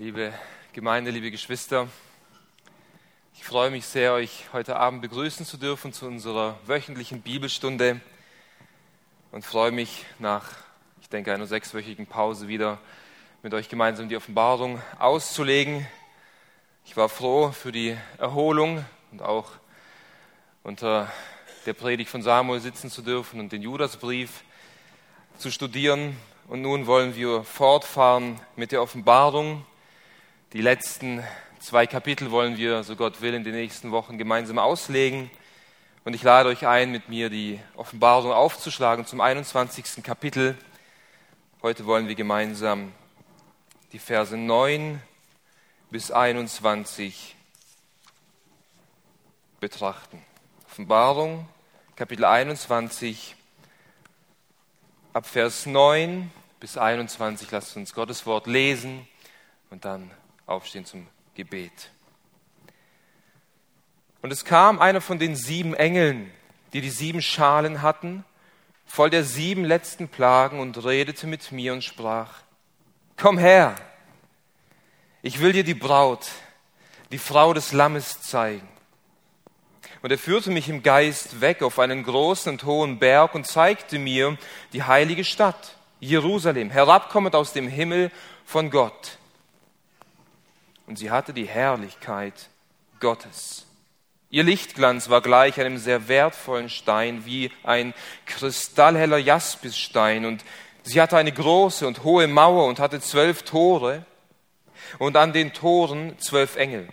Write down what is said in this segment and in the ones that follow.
liebe Gemeinde, liebe Geschwister. Ich freue mich sehr, euch heute Abend begrüßen zu dürfen zu unserer wöchentlichen Bibelstunde und freue mich nach, ich denke, einer sechswöchigen Pause wieder mit euch gemeinsam die Offenbarung auszulegen. Ich war froh für die Erholung und auch unter der Predigt von Samuel sitzen zu dürfen und den Judasbrief zu studieren. Und nun wollen wir fortfahren mit der Offenbarung. Die letzten zwei Kapitel wollen wir, so Gott will, in den nächsten Wochen gemeinsam auslegen. Und ich lade euch ein, mit mir die Offenbarung aufzuschlagen zum 21. Kapitel. Heute wollen wir gemeinsam die Verse 9 bis 21 betrachten. Offenbarung, Kapitel 21, ab Vers 9 bis 21. Lasst uns Gottes Wort lesen und dann aufstehen zum Gebet. Und es kam einer von den sieben Engeln, die die sieben Schalen hatten, voll der sieben letzten Plagen und redete mit mir und sprach, Komm her, ich will dir die Braut, die Frau des Lammes zeigen. Und er führte mich im Geist weg auf einen großen und hohen Berg und zeigte mir die heilige Stadt, Jerusalem, herabkommend aus dem Himmel von Gott und sie hatte die Herrlichkeit Gottes. Ihr Lichtglanz war gleich einem sehr wertvollen Stein, wie ein kristallheller Jaspisstein, und sie hatte eine große und hohe Mauer und hatte zwölf Tore, und an den Toren zwölf Engel,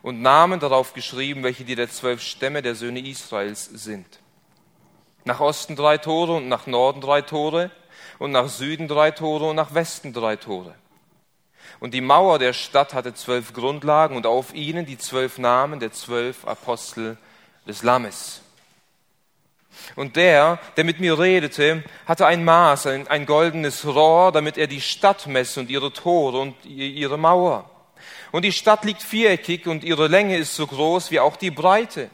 und Namen darauf geschrieben, welche die der zwölf Stämme der Söhne Israels sind. Nach Osten drei Tore und nach Norden drei Tore und nach Süden drei Tore und nach Westen drei Tore. Und die Mauer der Stadt hatte zwölf Grundlagen und auf ihnen die zwölf Namen der zwölf Apostel des Lammes. Und der, der mit mir redete, hatte ein Maß, ein, ein goldenes Rohr, damit er die Stadt messe und ihre Tore und ihre Mauer. Und die Stadt liegt viereckig und ihre Länge ist so groß wie auch die Breite.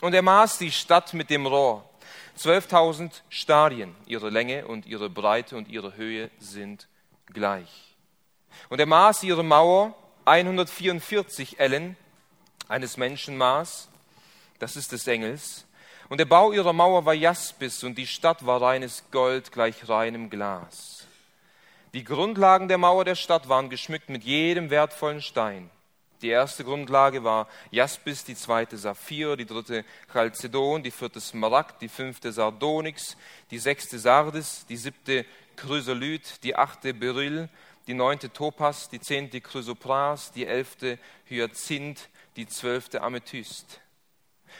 Und er maß die Stadt mit dem Rohr. Zwölftausend Stadien, ihre Länge und ihre Breite und ihre Höhe sind gleich. Und er maß ihre Mauer 144 Ellen eines Menschenmaß, das ist des Engels. Und der Bau ihrer Mauer war Jaspis und die Stadt war reines Gold gleich reinem Glas. Die Grundlagen der Mauer der Stadt waren geschmückt mit jedem wertvollen Stein. Die erste Grundlage war Jaspis, die zweite Saphir, die dritte Chalcedon, die vierte Smaragd, die fünfte Sardonyx, die sechste Sardis, die siebte Chrysolyt, die achte Beryl, die neunte Topas, die zehnte Chrysopras, die elfte Hyazinth, die zwölfte Amethyst.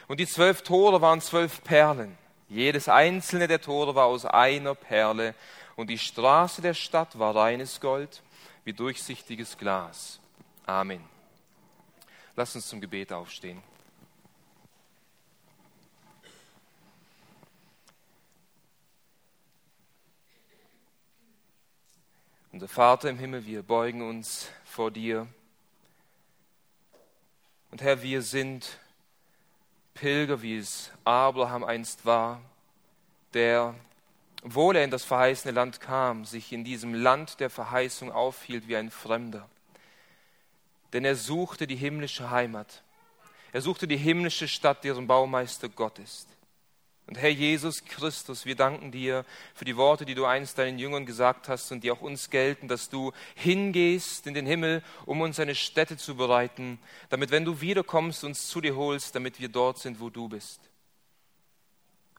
Und die zwölf Tore waren zwölf Perlen. Jedes einzelne der Tore war aus einer Perle. Und die Straße der Stadt war reines Gold, wie durchsichtiges Glas. Amen. Lass uns zum Gebet aufstehen. Unser Vater im Himmel, wir beugen uns vor dir. Und Herr, wir sind Pilger, wie es Abraham einst war, der, obwohl er in das verheißene Land kam, sich in diesem Land der Verheißung aufhielt wie ein Fremder. Denn er suchte die himmlische Heimat. Er suchte die himmlische Stadt, deren Baumeister Gott ist. Und Herr Jesus Christus, wir danken dir für die Worte, die du einst deinen Jüngern gesagt hast und die auch uns gelten, dass du hingehst in den Himmel, um uns eine Stätte zu bereiten, damit, wenn du wiederkommst, uns zu dir holst, damit wir dort sind, wo du bist.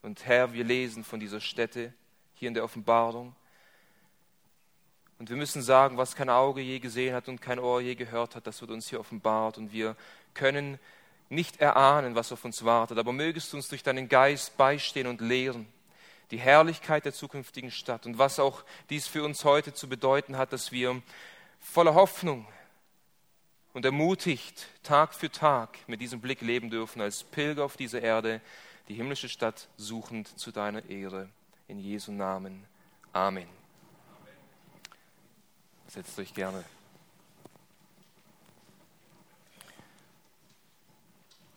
Und Herr, wir lesen von dieser Stätte hier in der Offenbarung. Und wir müssen sagen, was kein Auge je gesehen hat und kein Ohr je gehört hat, das wird uns hier offenbart. Und wir können nicht erahnen, was auf uns wartet, aber mögest du uns durch deinen Geist beistehen und lehren, die Herrlichkeit der zukünftigen Stadt und was auch dies für uns heute zu bedeuten hat, dass wir voller Hoffnung und ermutigt Tag für Tag mit diesem Blick leben dürfen, als Pilger auf dieser Erde, die himmlische Stadt suchend zu deiner Ehre. In Jesu Namen. Amen. Setzt euch gerne.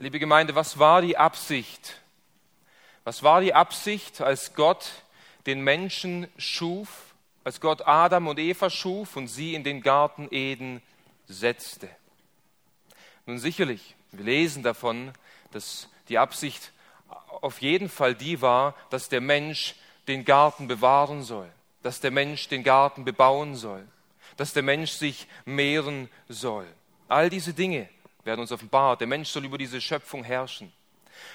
Liebe Gemeinde, was war die Absicht? Was war die Absicht, als Gott den Menschen schuf, als Gott Adam und Eva schuf und sie in den Garten Eden setzte. Nun sicherlich, wir lesen davon, dass die Absicht auf jeden Fall die war, dass der Mensch den Garten bewahren soll, dass der Mensch den Garten bebauen soll, dass der Mensch sich mehren soll. All diese Dinge werden uns offenbart. Der Mensch soll über diese Schöpfung herrschen.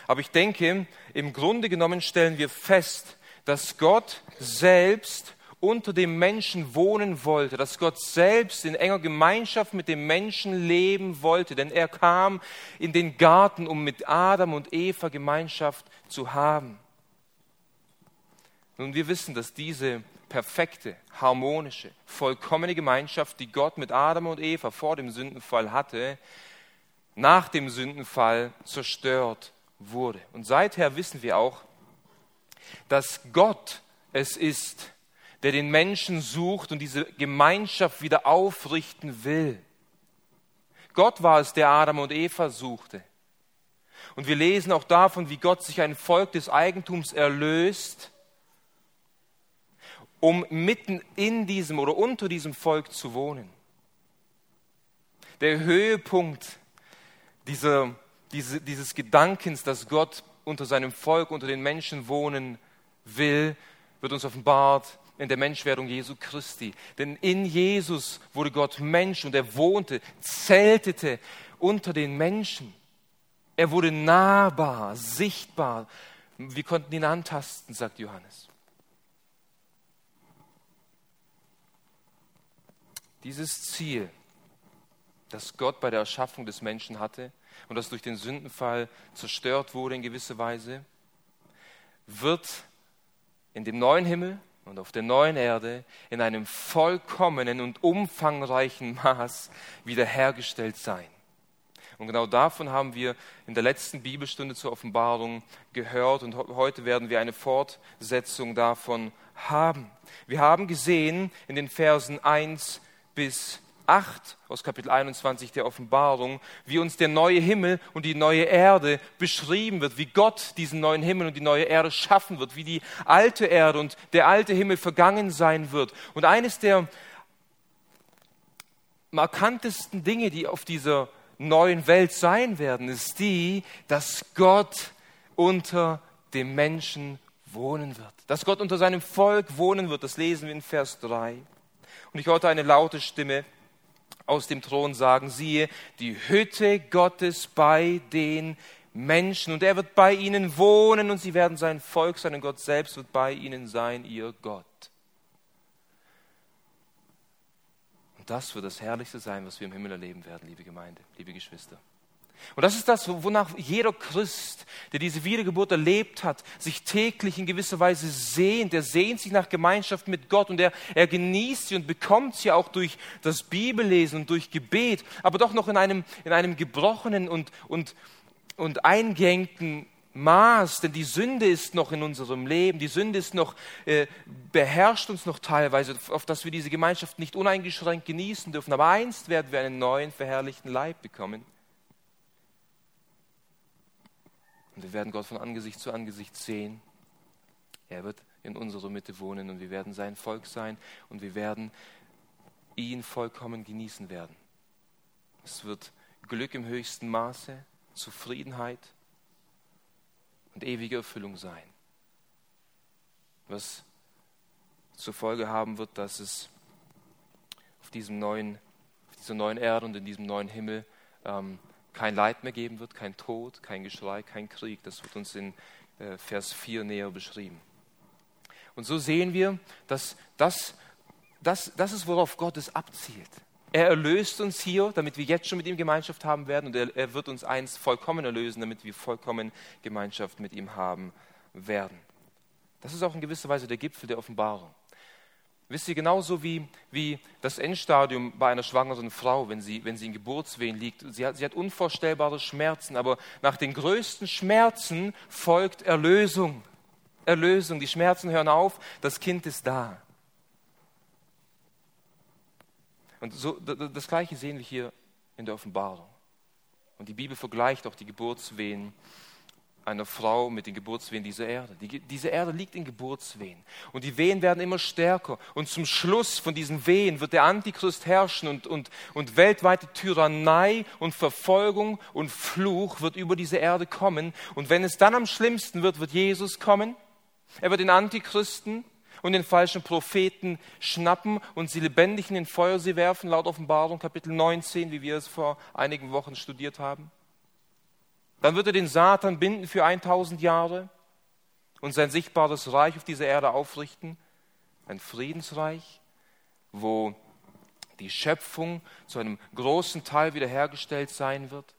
Aber ich denke, im Grunde genommen stellen wir fest, dass Gott selbst unter dem Menschen wohnen wollte, dass Gott selbst in enger Gemeinschaft mit dem Menschen leben wollte, denn er kam in den Garten, um mit Adam und Eva Gemeinschaft zu haben. Nun, wir wissen, dass diese perfekte, harmonische, vollkommene Gemeinschaft, die Gott mit Adam und Eva vor dem Sündenfall hatte, nach dem Sündenfall zerstört wurde. Und seither wissen wir auch, dass Gott es ist, der den Menschen sucht und diese Gemeinschaft wieder aufrichten will. Gott war es, der Adam und Eva suchte. Und wir lesen auch davon, wie Gott sich ein Volk des Eigentums erlöst, um mitten in diesem oder unter diesem Volk zu wohnen. Der Höhepunkt dieser, diese, dieses Gedankens, dass Gott unter seinem Volk, unter den Menschen wohnen will, wird uns offenbart in der Menschwerdung Jesu Christi. Denn in Jesus wurde Gott Mensch und er wohnte, zeltete unter den Menschen. Er wurde nahbar, sichtbar. Wir konnten ihn antasten, sagt Johannes. Dieses Ziel, das Gott bei der Erschaffung des Menschen hatte und das durch den Sündenfall zerstört wurde in gewisser Weise, wird in dem neuen Himmel und auf der neuen Erde in einem vollkommenen und umfangreichen Maß wiederhergestellt sein. Und genau davon haben wir in der letzten Bibelstunde zur Offenbarung gehört und heute werden wir eine Fortsetzung davon haben. Wir haben gesehen in den Versen 1 bis 8 aus Kapitel 21 der Offenbarung, wie uns der neue Himmel und die neue Erde beschrieben wird, wie Gott diesen neuen Himmel und die neue Erde schaffen wird, wie die alte Erde und der alte Himmel vergangen sein wird. Und eines der markantesten Dinge, die auf dieser neuen Welt sein werden, ist die, dass Gott unter dem Menschen wohnen wird. Dass Gott unter seinem Volk wohnen wird, das lesen wir in Vers 3. Und ich hörte eine laute Stimme aus dem Thron sagen, siehe, die Hütte Gottes bei den Menschen und er wird bei ihnen wohnen und sie werden sein Volk sein und Gott selbst wird bei ihnen sein, ihr Gott. Und das wird das Herrlichste sein, was wir im Himmel erleben werden, liebe Gemeinde, liebe Geschwister. Und das ist das, wonach jeder Christ, der diese Wiedergeburt erlebt hat, sich täglich in gewisser Weise sehnt. Er sehnt sich nach Gemeinschaft mit Gott und er, er genießt sie und bekommt sie auch durch das Bibellesen und durch Gebet, aber doch noch in einem, in einem gebrochenen und, und, und eingehängten Maß, denn die Sünde ist noch in unserem Leben, die Sünde ist noch, äh, beherrscht uns noch teilweise, auf dass wir diese Gemeinschaft nicht uneingeschränkt genießen dürfen. Aber einst werden wir einen neuen, verherrlichten Leib bekommen. Und wir werden Gott von Angesicht zu Angesicht sehen. Er wird in unserer Mitte wohnen und wir werden sein Volk sein und wir werden ihn vollkommen genießen werden. Es wird Glück im höchsten Maße, Zufriedenheit und ewige Erfüllung sein. Was zur Folge haben wird, dass es auf, diesem neuen, auf dieser neuen Erde und in diesem neuen Himmel ähm, kein Leid mehr geben wird, kein Tod, kein Geschrei, kein Krieg. Das wird uns in äh, Vers 4 näher beschrieben. Und so sehen wir, dass das, das, das ist, worauf Gott es abzielt. Er erlöst uns hier, damit wir jetzt schon mit ihm Gemeinschaft haben werden und er, er wird uns einst vollkommen erlösen, damit wir vollkommen Gemeinschaft mit ihm haben werden. Das ist auch in gewisser Weise der Gipfel der Offenbarung. Wisst ihr, genauso wie, wie das Endstadium bei einer schwangeren Frau, wenn sie, wenn sie in Geburtswehen liegt. Sie hat, sie hat unvorstellbare Schmerzen, aber nach den größten Schmerzen folgt Erlösung. Erlösung. Die Schmerzen hören auf, das Kind ist da. Und so, das Gleiche sehen wir hier in der Offenbarung. Und die Bibel vergleicht auch die Geburtswehen einer Frau mit den Geburtswehen dieser Erde. Die, diese Erde liegt in Geburtswehen. Und die Wehen werden immer stärker. Und zum Schluss von diesen Wehen wird der Antichrist herrschen und, und, und weltweite Tyrannei und Verfolgung und Fluch wird über diese Erde kommen. Und wenn es dann am schlimmsten wird, wird Jesus kommen. Er wird den Antichristen und den falschen Propheten schnappen und sie lebendig in den Feuersee werfen, laut Offenbarung Kapitel 19, wie wir es vor einigen Wochen studiert haben. Dann wird er den Satan binden für 1000 Jahre und sein sichtbares Reich auf dieser Erde aufrichten. Ein Friedensreich, wo die Schöpfung zu einem großen Teil wiederhergestellt sein wird,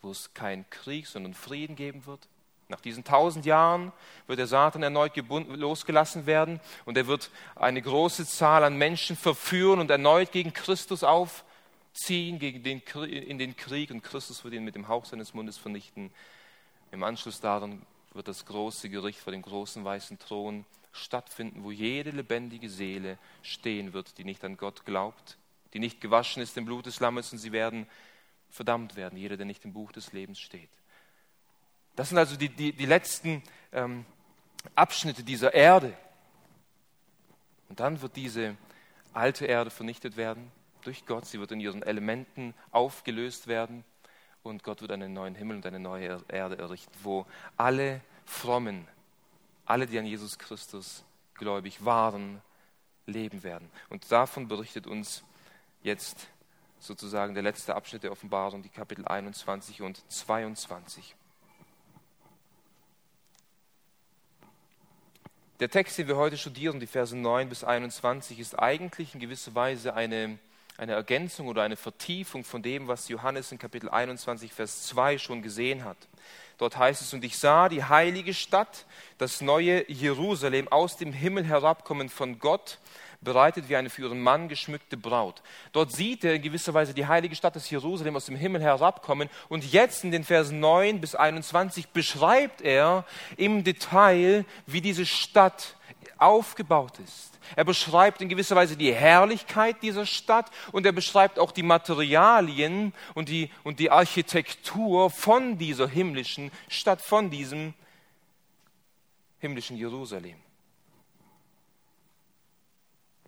wo es keinen Krieg, sondern Frieden geben wird. Nach diesen tausend Jahren wird der Satan erneut losgelassen werden und er wird eine große Zahl an Menschen verführen und erneut gegen Christus auf, ziehen gegen den, in den Krieg und Christus wird ihn mit dem Hauch seines Mundes vernichten. Im Anschluss daran wird das große Gericht vor dem großen weißen Thron stattfinden, wo jede lebendige Seele stehen wird, die nicht an Gott glaubt, die nicht gewaschen ist im Blut des Lammes und sie werden verdammt werden, jeder, der nicht im Buch des Lebens steht. Das sind also die, die, die letzten ähm, Abschnitte dieser Erde. Und dann wird diese alte Erde vernichtet werden durch Gott. Sie wird in ihren Elementen aufgelöst werden und Gott wird einen neuen Himmel und eine neue Erde errichten, wo alle Frommen, alle, die an Jesus Christus gläubig waren, leben werden. Und davon berichtet uns jetzt sozusagen der letzte Abschnitt der Offenbarung, die Kapitel 21 und 22. Der Text, den wir heute studieren, die Verse 9 bis 21, ist eigentlich in gewisser Weise eine eine Ergänzung oder eine Vertiefung von dem, was Johannes in Kapitel 21, Vers 2 schon gesehen hat. Dort heißt es, und ich sah die heilige Stadt, das neue Jerusalem, aus dem Himmel herabkommen von Gott, bereitet wie eine für ihren Mann geschmückte Braut. Dort sieht er in gewisser Weise die heilige Stadt des Jerusalem aus dem Himmel herabkommen. Und jetzt in den Versen 9 bis 21 beschreibt er im Detail, wie diese Stadt aufgebaut ist. Er beschreibt in gewisser Weise die Herrlichkeit dieser Stadt und er beschreibt auch die Materialien und die, und die Architektur von dieser himmlischen Stadt, von diesem himmlischen Jerusalem.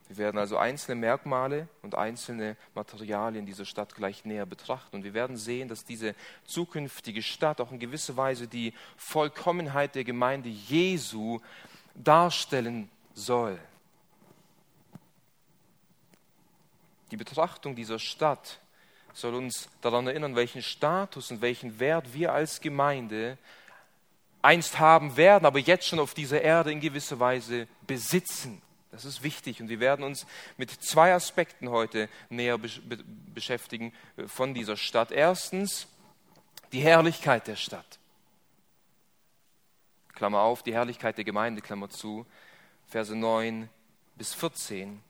Wir werden also einzelne Merkmale und einzelne Materialien dieser Stadt gleich näher betrachten. Und wir werden sehen, dass diese zukünftige Stadt auch in gewisser Weise die Vollkommenheit der Gemeinde Jesu darstellen soll. Die Betrachtung dieser Stadt soll uns daran erinnern, welchen Status und welchen Wert wir als Gemeinde einst haben werden, aber jetzt schon auf dieser Erde in gewisser Weise besitzen. Das ist wichtig und wir werden uns mit zwei Aspekten heute näher beschäftigen äh, von dieser Stadt. Erstens die Herrlichkeit der Stadt. Klammer auf, die Herrlichkeit der Gemeinde, Klammer zu, Verse 9 bis 14.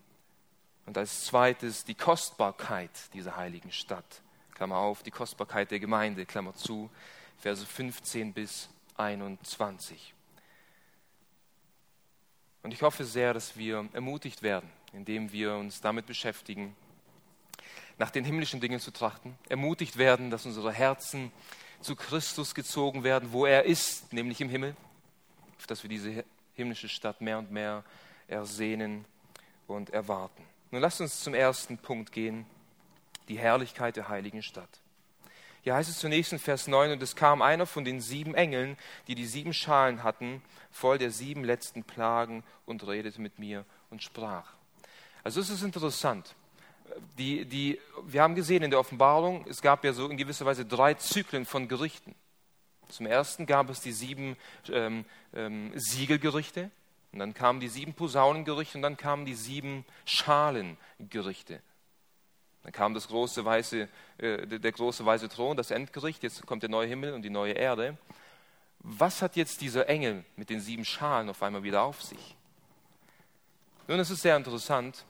Und als zweites die Kostbarkeit dieser heiligen Stadt. Klammer auf, die Kostbarkeit der Gemeinde, Klammer zu, Verse 15 bis 21. Und ich hoffe sehr, dass wir ermutigt werden, indem wir uns damit beschäftigen, nach den himmlischen Dingen zu trachten, ermutigt werden, dass unsere Herzen zu Christus gezogen werden, wo er ist, nämlich im Himmel, auf dass wir diese himmlische Stadt mehr und mehr ersehnen und erwarten. Nun lasst uns zum ersten Punkt gehen, die Herrlichkeit der heiligen Stadt. Hier heißt es zunächst in Vers 9, und es kam einer von den sieben Engeln, die die sieben Schalen hatten, voll der sieben letzten Plagen und redete mit mir und sprach. Also es ist interessant. Die, die, wir haben gesehen in der Offenbarung, es gab ja so in gewisser Weise drei Zyklen von Gerichten. Zum ersten gab es die sieben ähm, ähm, Siegelgerichte, und dann kamen die sieben Posaunengerichte und dann kamen die sieben Schalengerichte. Dann kam das große weiße, äh, der große weiße Thron, das Endgericht, jetzt kommt der neue Himmel und die neue Erde. Was hat jetzt dieser Engel mit den sieben Schalen auf einmal wieder auf sich? Nun, es ist sehr interessant.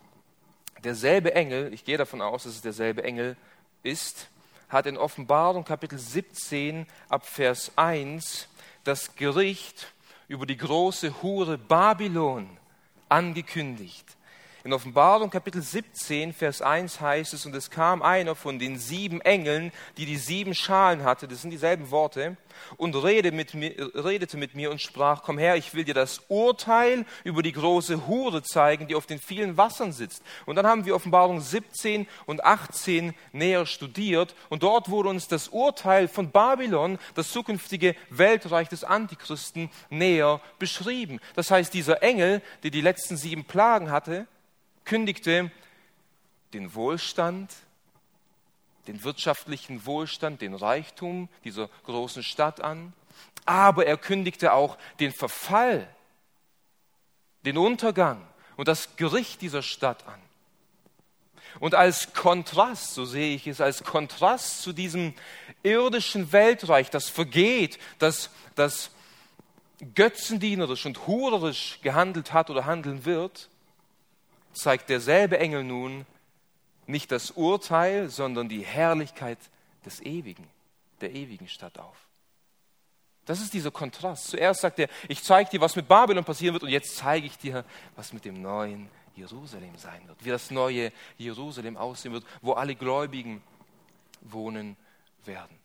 Derselbe Engel, ich gehe davon aus, dass es derselbe Engel ist, hat in Offenbarung Kapitel 17 ab Vers 1 das Gericht über die große Hure Babylon angekündigt. In Offenbarung Kapitel 17, Vers 1 heißt es, und es kam einer von den sieben Engeln, die die sieben Schalen hatte, das sind dieselben Worte, und redete mit, mir, redete mit mir und sprach, komm her, ich will dir das Urteil über die große Hure zeigen, die auf den vielen Wassern sitzt. Und dann haben wir Offenbarung 17 und 18 näher studiert und dort wurde uns das Urteil von Babylon, das zukünftige Weltreich des Antichristen, näher beschrieben. Das heißt, dieser Engel, der die letzten sieben Plagen hatte, kündigte den Wohlstand, den wirtschaftlichen Wohlstand, den Reichtum dieser großen Stadt an, aber er kündigte auch den Verfall, den Untergang und das Gericht dieser Stadt an. Und als Kontrast, so sehe ich es, als Kontrast zu diesem irdischen Weltreich, das vergeht, das, das götzendienerisch und hurerisch gehandelt hat oder handeln wird, zeigt derselbe Engel nun nicht das Urteil, sondern die Herrlichkeit des Ewigen, der ewigen Stadt auf. Das ist dieser Kontrast. Zuerst sagt er, ich zeige dir, was mit Babylon passieren wird, und jetzt zeige ich dir, was mit dem neuen Jerusalem sein wird, wie das neue Jerusalem aussehen wird, wo alle Gläubigen wohnen werden.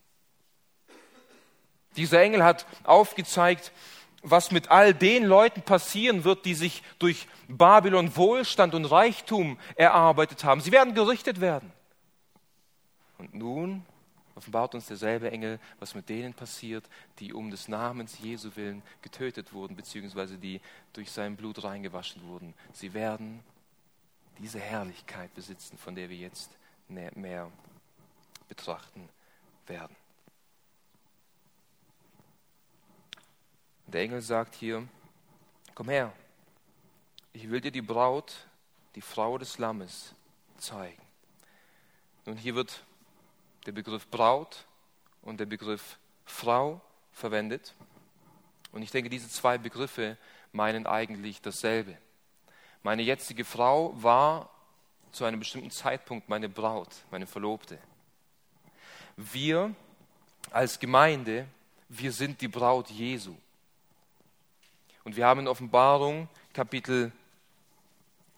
Dieser Engel hat aufgezeigt, was mit all den Leuten passieren wird, die sich durch Babylon Wohlstand und Reichtum erarbeitet haben. Sie werden gerichtet werden. Und nun offenbart uns derselbe Engel, was mit denen passiert, die um des Namens Jesu willen getötet wurden, beziehungsweise die durch sein Blut reingewaschen wurden. Sie werden diese Herrlichkeit besitzen, von der wir jetzt mehr betrachten werden. Der Engel sagt hier, komm her, ich will dir die Braut, die Frau des Lammes zeigen. Nun hier wird der Begriff Braut und der Begriff Frau verwendet. Und ich denke, diese zwei Begriffe meinen eigentlich dasselbe. Meine jetzige Frau war zu einem bestimmten Zeitpunkt meine Braut, meine Verlobte. Wir als Gemeinde, wir sind die Braut Jesu. Und wir haben in Offenbarung Kapitel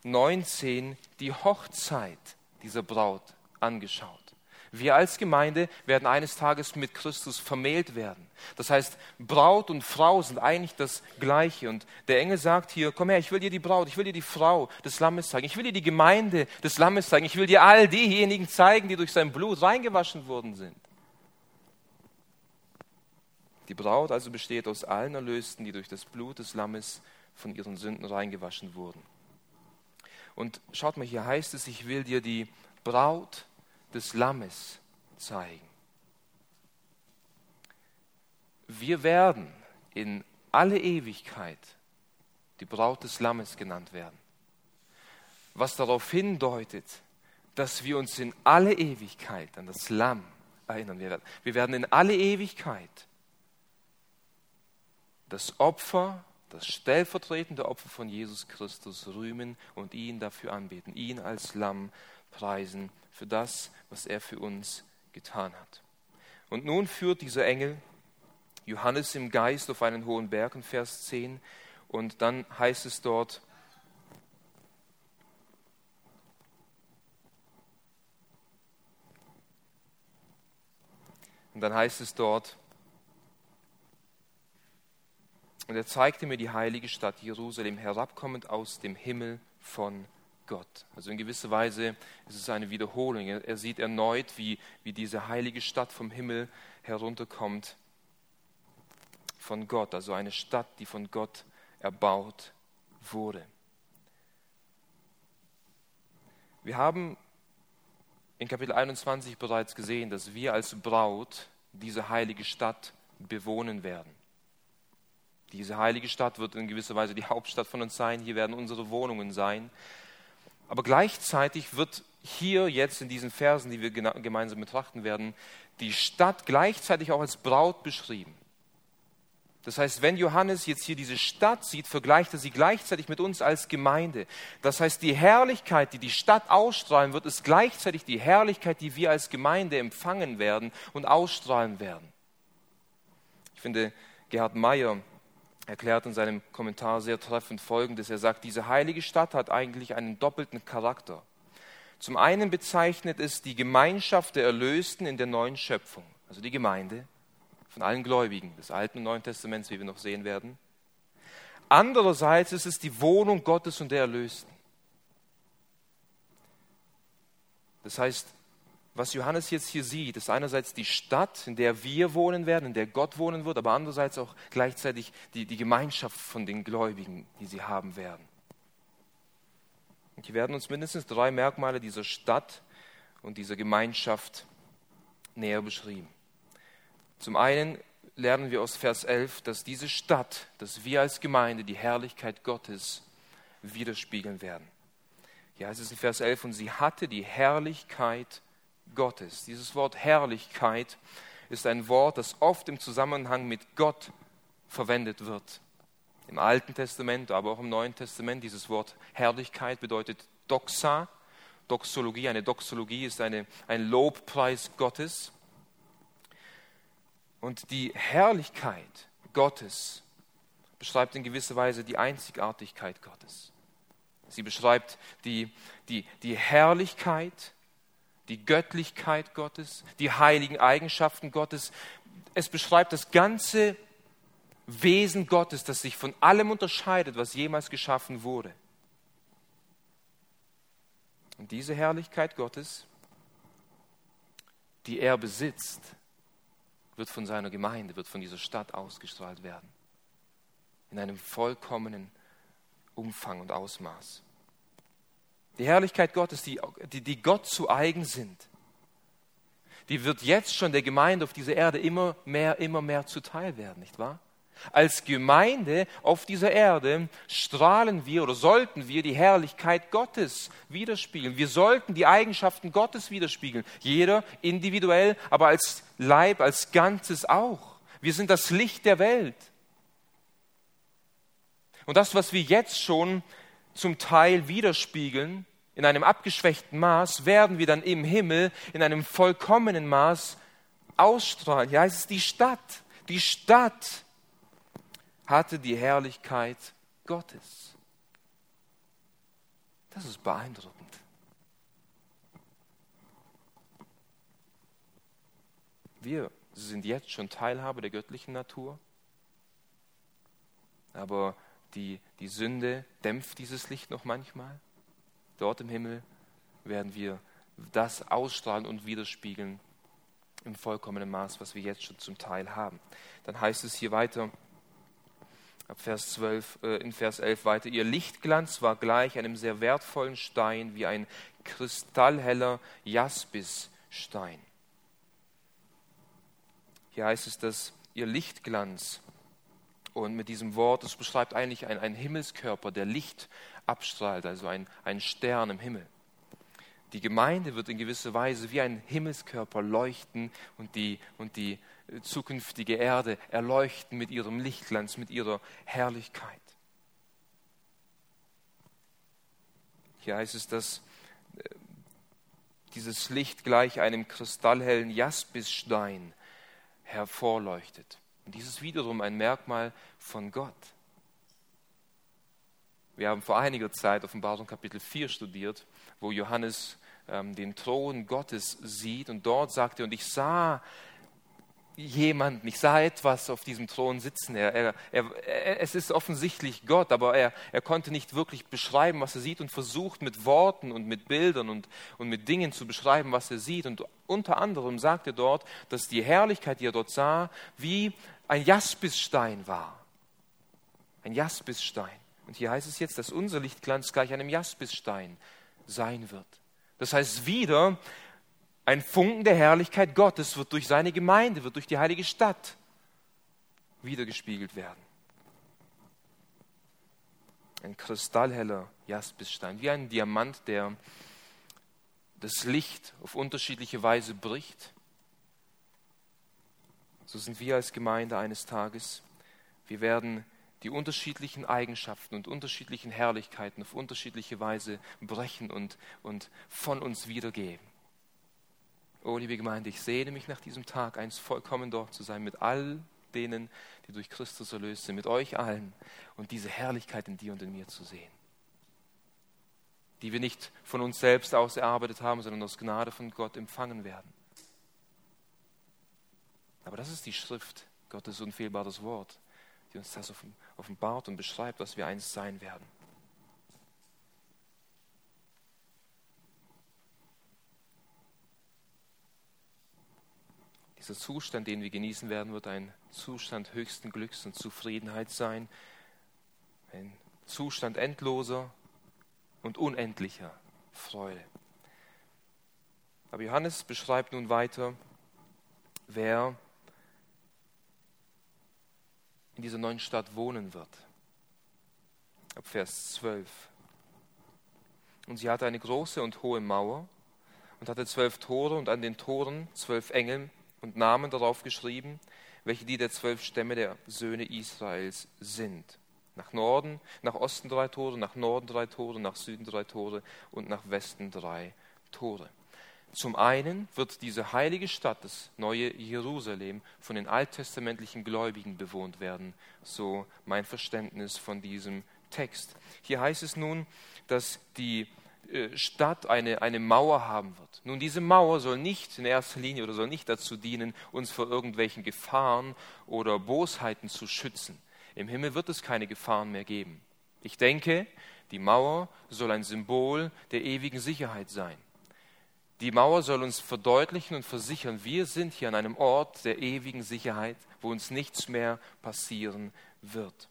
19 die Hochzeit dieser Braut angeschaut. Wir als Gemeinde werden eines Tages mit Christus vermählt werden. Das heißt, Braut und Frau sind eigentlich das Gleiche. Und der Engel sagt hier, komm her, ich will dir die Braut, ich will dir die Frau des Lammes zeigen, ich will dir die Gemeinde des Lammes zeigen, ich will dir all diejenigen zeigen, die durch sein Blut reingewaschen worden sind. Die Braut also besteht aus allen Erlösten, die durch das Blut des Lammes von ihren Sünden reingewaschen wurden. Und schaut mal, hier heißt es, ich will dir die Braut des Lammes zeigen. Wir werden in alle Ewigkeit die Braut des Lammes genannt werden. Was darauf hindeutet, dass wir uns in alle Ewigkeit an das Lamm erinnern werden. Wir werden in alle Ewigkeit das Opfer, das stellvertretende Opfer von Jesus Christus rühmen und ihn dafür anbeten, ihn als Lamm preisen für das, was er für uns getan hat. Und nun führt dieser Engel Johannes im Geist auf einen hohen Berg in Vers 10 und dann heißt es dort, und dann heißt es dort, Und er zeigte mir die heilige Stadt Jerusalem herabkommend aus dem Himmel von Gott. Also in gewisser Weise ist es eine Wiederholung. Er sieht erneut, wie, wie diese heilige Stadt vom Himmel herunterkommt von Gott. Also eine Stadt, die von Gott erbaut wurde. Wir haben in Kapitel 21 bereits gesehen, dass wir als Braut diese heilige Stadt bewohnen werden. Diese heilige Stadt wird in gewisser Weise die Hauptstadt von uns sein. Hier werden unsere Wohnungen sein. Aber gleichzeitig wird hier jetzt in diesen Versen, die wir gemeinsam betrachten werden, die Stadt gleichzeitig auch als Braut beschrieben. Das heißt, wenn Johannes jetzt hier diese Stadt sieht, vergleicht er sie gleichzeitig mit uns als Gemeinde. Das heißt, die Herrlichkeit, die die Stadt ausstrahlen wird, ist gleichzeitig die Herrlichkeit, die wir als Gemeinde empfangen werden und ausstrahlen werden. Ich finde, Gerhard Meyer erklärt in seinem Kommentar sehr treffend Folgendes. Er sagt, diese heilige Stadt hat eigentlich einen doppelten Charakter. Zum einen bezeichnet es die Gemeinschaft der Erlösten in der neuen Schöpfung, also die Gemeinde von allen Gläubigen des Alten und Neuen Testaments, wie wir noch sehen werden. Andererseits ist es die Wohnung Gottes und der Erlösten. Das heißt, was Johannes jetzt hier sieht, ist einerseits die Stadt, in der wir wohnen werden, in der Gott wohnen wird, aber andererseits auch gleichzeitig die, die Gemeinschaft von den Gläubigen, die sie haben werden. Und hier werden uns mindestens drei Merkmale dieser Stadt und dieser Gemeinschaft näher beschrieben. Zum einen lernen wir aus Vers 11, dass diese Stadt, dass wir als Gemeinde die Herrlichkeit Gottes widerspiegeln werden. Ja, es ist in Vers 11, und sie hatte die Herrlichkeit Gottes. Dieses Wort Herrlichkeit ist ein Wort, das oft im Zusammenhang mit Gott verwendet wird. Im Alten Testament, aber auch im Neuen Testament, dieses Wort Herrlichkeit bedeutet Doxa. Doxologie, eine Doxologie ist eine, ein Lobpreis Gottes. Und die Herrlichkeit Gottes beschreibt in gewisser Weise die Einzigartigkeit Gottes. Sie beschreibt die, die, die Herrlichkeit die Göttlichkeit Gottes, die heiligen Eigenschaften Gottes. Es beschreibt das ganze Wesen Gottes, das sich von allem unterscheidet, was jemals geschaffen wurde. Und diese Herrlichkeit Gottes, die er besitzt, wird von seiner Gemeinde, wird von dieser Stadt ausgestrahlt werden. In einem vollkommenen Umfang und Ausmaß. Die Herrlichkeit Gottes, die, die, die Gott zu eigen sind, die wird jetzt schon der Gemeinde auf dieser Erde immer mehr, immer mehr zuteil werden, nicht wahr? Als Gemeinde auf dieser Erde strahlen wir oder sollten wir die Herrlichkeit Gottes widerspiegeln. Wir sollten die Eigenschaften Gottes widerspiegeln. Jeder individuell, aber als Leib, als Ganzes auch. Wir sind das Licht der Welt. Und das, was wir jetzt schon zum Teil widerspiegeln, in einem abgeschwächten Maß, werden wir dann im Himmel in einem vollkommenen Maß ausstrahlen. Ja, es ist die Stadt. Die Stadt hatte die Herrlichkeit Gottes. Das ist beeindruckend. Wir sind jetzt schon Teilhabe der göttlichen Natur, aber die, die Sünde dämpft dieses Licht noch manchmal. Dort im Himmel werden wir das ausstrahlen und widerspiegeln im vollkommenen Maß, was wir jetzt schon zum Teil haben. Dann heißt es hier weiter, ab Vers 12, äh, in Vers 11 weiter, ihr Lichtglanz war gleich einem sehr wertvollen Stein wie ein kristallheller Jaspisstein. Hier heißt es, dass ihr Lichtglanz und mit diesem Wort, das beschreibt eigentlich einen, Himmelskörper, der Licht abstrahlt, also ein, ein Stern im Himmel. Die Gemeinde wird in gewisser Weise wie ein Himmelskörper leuchten und die, und die zukünftige Erde erleuchten mit ihrem Lichtglanz, mit ihrer Herrlichkeit. Hier heißt es, dass äh, dieses Licht gleich einem kristallhellen Jaspisstein hervorleuchtet. Und dies ist wiederum ein Merkmal von Gott. Wir haben vor einiger Zeit Offenbarung Kapitel 4 studiert, wo Johannes ähm, den Thron Gottes sieht und dort sagte, und ich sah jemanden, ich sah etwas auf diesem Thron sitzen. Er, er, er, es ist offensichtlich Gott, aber er, er konnte nicht wirklich beschreiben, was er sieht und versucht mit Worten und mit Bildern und, und mit Dingen zu beschreiben, was er sieht. Und unter anderem sagte er dort, dass die Herrlichkeit, die er dort sah, wie ein Jaspisstein war. Ein Jaspisstein. Und hier heißt es jetzt, dass unser Lichtglanz gleich einem Jaspisstein sein wird. Das heißt wieder, ein Funken der Herrlichkeit Gottes wird durch seine Gemeinde, wird durch die heilige Stadt wiedergespiegelt werden. Ein kristallheller Jaspisstein, wie ein Diamant, der das Licht auf unterschiedliche Weise bricht. So sind wir als Gemeinde eines Tages. Wir werden die unterschiedlichen Eigenschaften und unterschiedlichen Herrlichkeiten auf unterschiedliche Weise brechen und, und von uns wiedergeben. Oh, liebe Gemeinde, ich sehne mich nach diesem Tag, eins vollkommen dort zu sein, mit all denen, die durch Christus erlöst sind, mit euch allen und diese Herrlichkeit in dir und in mir zu sehen. Die wir nicht von uns selbst aus erarbeitet haben, sondern aus Gnade von Gott empfangen werden. Aber das ist die Schrift, Gottes unfehlbares Wort, die uns das offenbart und beschreibt, was wir einst sein werden. Dieser Zustand, den wir genießen werden, wird ein Zustand höchsten Glücks und Zufriedenheit sein. Ein Zustand endloser und unendlicher Freude. Aber Johannes beschreibt nun weiter, wer in dieser neuen Stadt wohnen wird. Ab Vers 12. Und sie hatte eine große und hohe Mauer und hatte zwölf Tore und an den Toren zwölf Engel und Namen darauf geschrieben, welche die der zwölf Stämme der Söhne Israels sind. Nach Norden, nach Osten drei Tore, nach Norden drei Tore, nach Süden drei Tore und nach Westen drei Tore. Zum einen wird diese heilige Stadt, das neue Jerusalem, von den alttestamentlichen Gläubigen bewohnt werden, so mein Verständnis von diesem Text. Hier heißt es nun, dass die äh, Stadt eine, eine Mauer haben wird. Nun, diese Mauer soll nicht in erster Linie oder soll nicht dazu dienen, uns vor irgendwelchen Gefahren oder Bosheiten zu schützen. Im Himmel wird es keine Gefahren mehr geben. Ich denke, die Mauer soll ein Symbol der ewigen Sicherheit sein. Die Mauer soll uns verdeutlichen und versichern, wir sind hier an einem Ort der ewigen Sicherheit, wo uns nichts mehr passieren wird.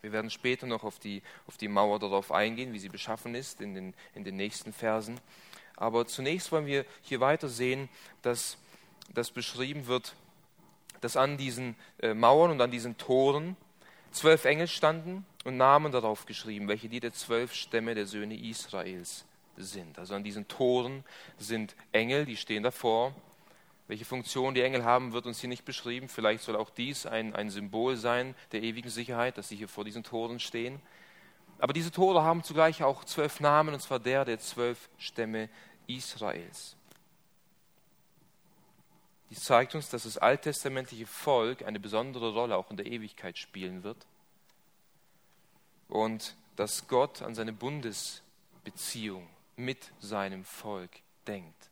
Wir werden später noch auf die, auf die Mauer darauf eingehen, wie sie beschaffen ist, in den, in den nächsten Versen. Aber zunächst wollen wir hier weiter sehen, dass das beschrieben wird, dass an diesen äh, Mauern und an diesen Toren zwölf Engel standen und Namen darauf geschrieben, welche die der zwölf Stämme der Söhne Israels sind. Also an diesen Toren sind Engel, die stehen davor welche Funktion die Engel haben, wird uns hier nicht beschrieben. Vielleicht soll auch dies ein, ein Symbol sein der ewigen Sicherheit, dass sie hier vor diesen Toren stehen. Aber diese Tore haben zugleich auch zwölf Namen, und zwar der der zwölf Stämme Israels. Dies zeigt uns, dass das alttestamentliche Volk eine besondere Rolle auch in der Ewigkeit spielen wird und dass Gott an seine Bundesbeziehung mit seinem Volk denkt.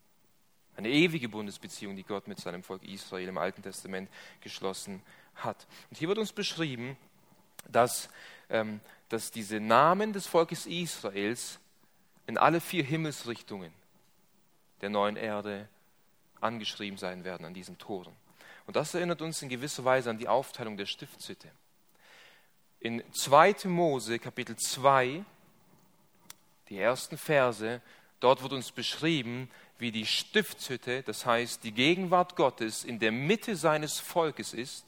Eine ewige Bundesbeziehung, die Gott mit seinem Volk Israel im Alten Testament geschlossen hat. Und hier wird uns beschrieben, dass, ähm, dass diese Namen des Volkes Israels in alle vier Himmelsrichtungen der neuen Erde angeschrieben sein werden an diesen Toren. Und das erinnert uns in gewisser Weise an die Aufteilung der Stiftshütte. In 2. Mose Kapitel 2, die ersten Verse, dort wird uns beschrieben, wie die Stiftshütte, das heißt die Gegenwart Gottes, in der Mitte seines Volkes ist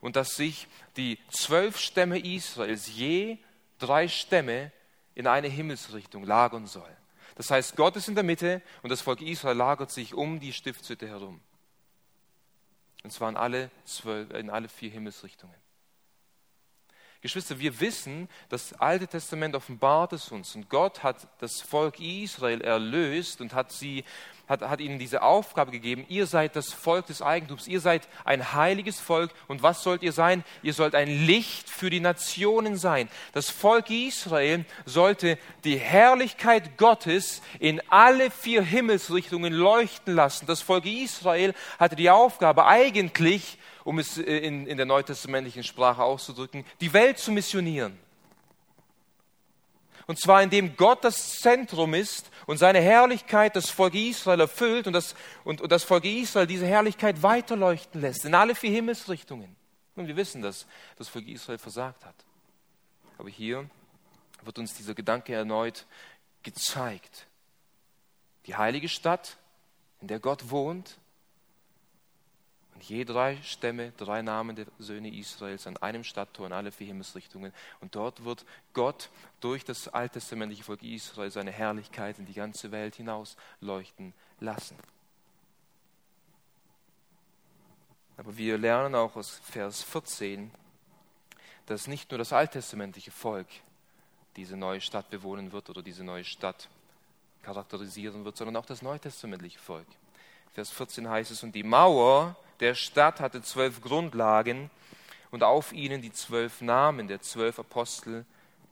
und dass sich die zwölf Stämme Israels je drei Stämme in eine Himmelsrichtung lagern soll. Das heißt, Gott ist in der Mitte und das Volk Israel lagert sich um die Stiftshütte herum. Und zwar in alle, zwölf, in alle vier Himmelsrichtungen. Geschwister, wir wissen, das Alte Testament offenbart es uns und Gott hat das Volk Israel erlöst und hat, sie, hat, hat ihnen diese Aufgabe gegeben, ihr seid das Volk des Eigentums, ihr seid ein heiliges Volk und was sollt ihr sein? Ihr sollt ein Licht für die Nationen sein. Das Volk Israel sollte die Herrlichkeit Gottes in alle vier Himmelsrichtungen leuchten lassen. Das Volk Israel hatte die Aufgabe eigentlich, um es äh, in, in der neutestamentlichen Sprache auszudrücken, die Welt zu missionieren. Und zwar indem Gott das Zentrum ist und seine Herrlichkeit das Volk Israel erfüllt und das, und, und das Volk Israel diese Herrlichkeit weiterleuchten lässt in alle vier Himmelsrichtungen. Und wir wissen, dass das Volk Israel versagt hat. Aber hier wird uns dieser Gedanke erneut gezeigt. Die heilige Stadt, in der Gott wohnt, je drei Stämme, drei Namen der Söhne Israels an einem Stadttor in alle vier Himmelsrichtungen. Und dort wird Gott durch das alttestamentliche Volk Israel seine Herrlichkeit in die ganze Welt hinaus leuchten lassen. Aber wir lernen auch aus Vers 14, dass nicht nur das alttestamentliche Volk diese neue Stadt bewohnen wird oder diese neue Stadt charakterisieren wird, sondern auch das neutestamentliche Volk. Vers 14 heißt es, und die Mauer der Stadt hatte zwölf Grundlagen und auf ihnen die zwölf Namen der zwölf Apostel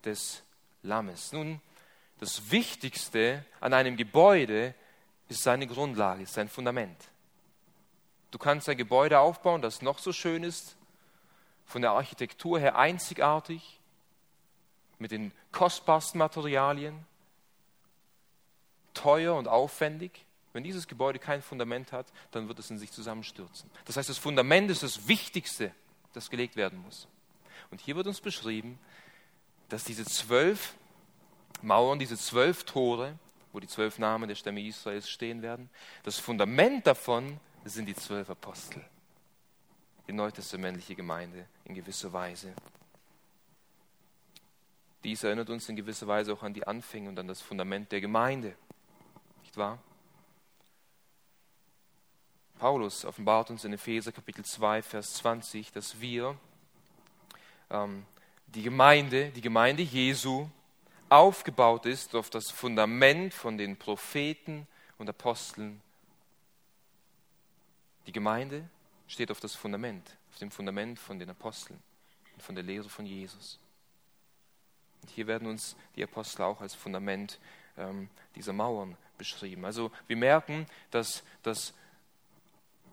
des Lammes. Nun, das Wichtigste an einem Gebäude ist seine Grundlage, ist sein Fundament. Du kannst ein Gebäude aufbauen, das noch so schön ist, von der Architektur her einzigartig, mit den kostbarsten Materialien, teuer und aufwendig. Wenn dieses Gebäude kein Fundament hat, dann wird es in sich zusammenstürzen. Das heißt, das Fundament ist das Wichtigste, das gelegt werden muss. Und hier wird uns beschrieben, dass diese zwölf Mauern, diese zwölf Tore, wo die zwölf Namen der Stämme Israels stehen werden, das Fundament davon sind die zwölf Apostel, die neutestamentliche Gemeinde in gewisser Weise. Dies erinnert uns in gewisser Weise auch an die Anfänge und an das Fundament der Gemeinde, nicht wahr? Paulus offenbart uns in Epheser Kapitel 2, Vers 20, dass wir ähm, die Gemeinde, die Gemeinde Jesu, aufgebaut ist auf das Fundament von den Propheten und Aposteln. Die Gemeinde steht auf das Fundament, auf dem Fundament von den Aposteln und von der Lehre von Jesus. Und hier werden uns die Apostel auch als Fundament ähm, dieser Mauern beschrieben. Also wir merken, dass das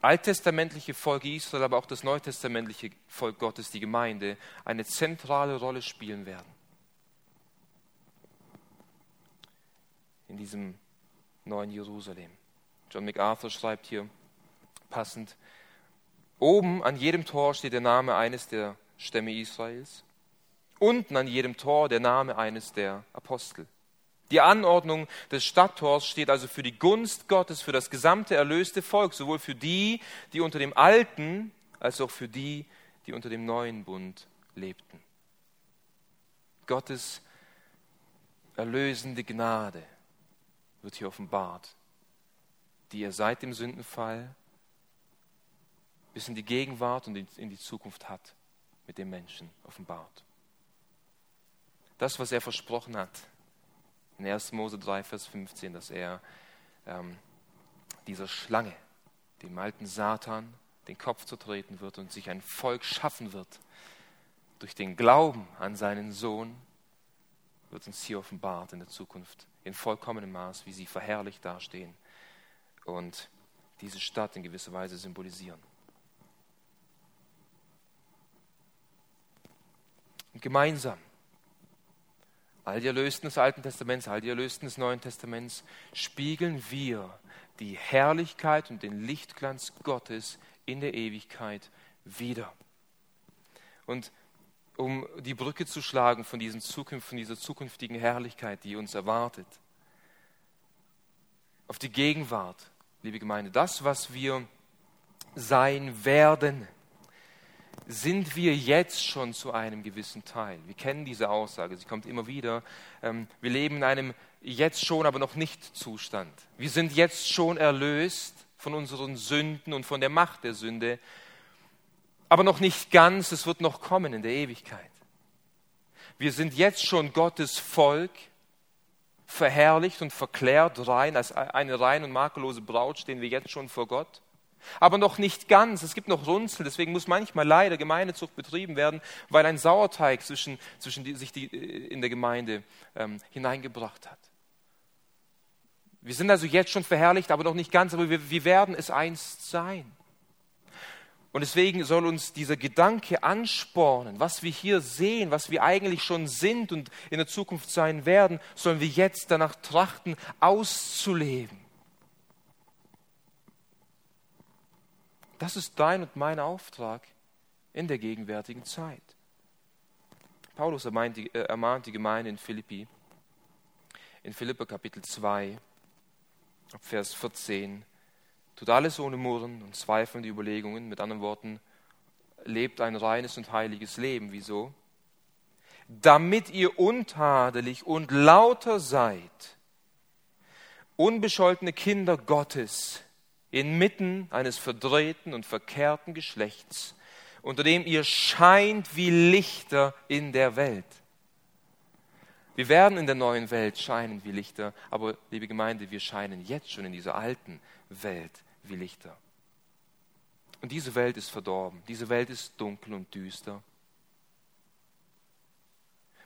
alttestamentliche Volk Israel, aber auch das neutestamentliche Volk Gottes, die Gemeinde, eine zentrale Rolle spielen werden. In diesem neuen Jerusalem. John MacArthur schreibt hier passend, oben an jedem Tor steht der Name eines der Stämme Israels, unten an jedem Tor der Name eines der Apostel. Die Anordnung des Stadttors steht also für die Gunst Gottes, für das gesamte erlöste Volk, sowohl für die, die unter dem alten, als auch für die, die unter dem neuen Bund lebten. Gottes erlösende Gnade wird hier offenbart, die er seit dem Sündenfall bis in die Gegenwart und in die Zukunft hat, mit dem Menschen offenbart. Das, was er versprochen hat, in 1. Mose 3, Vers 15, dass er ähm, dieser Schlange, dem alten Satan, den Kopf zertreten wird und sich ein Volk schaffen wird. Durch den Glauben an seinen Sohn wird uns hier offenbart in der Zukunft in vollkommenem Maß, wie sie verherrlicht dastehen und diese Stadt in gewisser Weise symbolisieren. Und gemeinsam all die Erlösten des Alten Testaments, all die Erlösten des Neuen Testaments, spiegeln wir die Herrlichkeit und den Lichtglanz Gottes in der Ewigkeit wider. Und um die Brücke zu schlagen von, diesen Zukunft, von dieser zukünftigen Herrlichkeit, die uns erwartet, auf die Gegenwart, liebe Gemeinde, das, was wir sein werden, sind wir jetzt schon zu einem gewissen Teil. Wir kennen diese Aussage, sie kommt immer wieder. Ähm, wir leben in einem jetzt schon, aber noch nicht Zustand. Wir sind jetzt schon erlöst von unseren Sünden und von der Macht der Sünde, aber noch nicht ganz, es wird noch kommen in der Ewigkeit. Wir sind jetzt schon Gottes Volk, verherrlicht und verklärt rein, als eine rein und makellose Braut stehen wir jetzt schon vor Gott aber noch nicht ganz. Es gibt noch Runzel, deswegen muss manchmal leider Gemeindezucht betrieben werden, weil ein Sauerteig zwischen, zwischen die, sich die, äh, in der Gemeinde ähm, hineingebracht hat. Wir sind also jetzt schon verherrlicht, aber noch nicht ganz, aber wir, wir werden es einst sein. Und deswegen soll uns dieser Gedanke anspornen, was wir hier sehen, was wir eigentlich schon sind und in der Zukunft sein werden, sollen wir jetzt danach trachten, auszuleben. Das ist dein und mein Auftrag in der gegenwärtigen Zeit. Paulus ermahnt die, äh, ermahnt die Gemeinde in Philippi, in Philippa Kapitel 2, Vers 14, tut alles ohne Murren und zweifelnde Überlegungen, mit anderen Worten, lebt ein reines und heiliges Leben. Wieso? Damit ihr untadelig und lauter seid, unbescholtene Kinder Gottes, inmitten eines verdrehten und verkehrten Geschlechts, unter dem ihr scheint wie Lichter in der Welt. Wir werden in der neuen Welt scheinen wie Lichter, aber liebe Gemeinde, wir scheinen jetzt schon in dieser alten Welt wie Lichter. Und diese Welt ist verdorben, diese Welt ist dunkel und düster.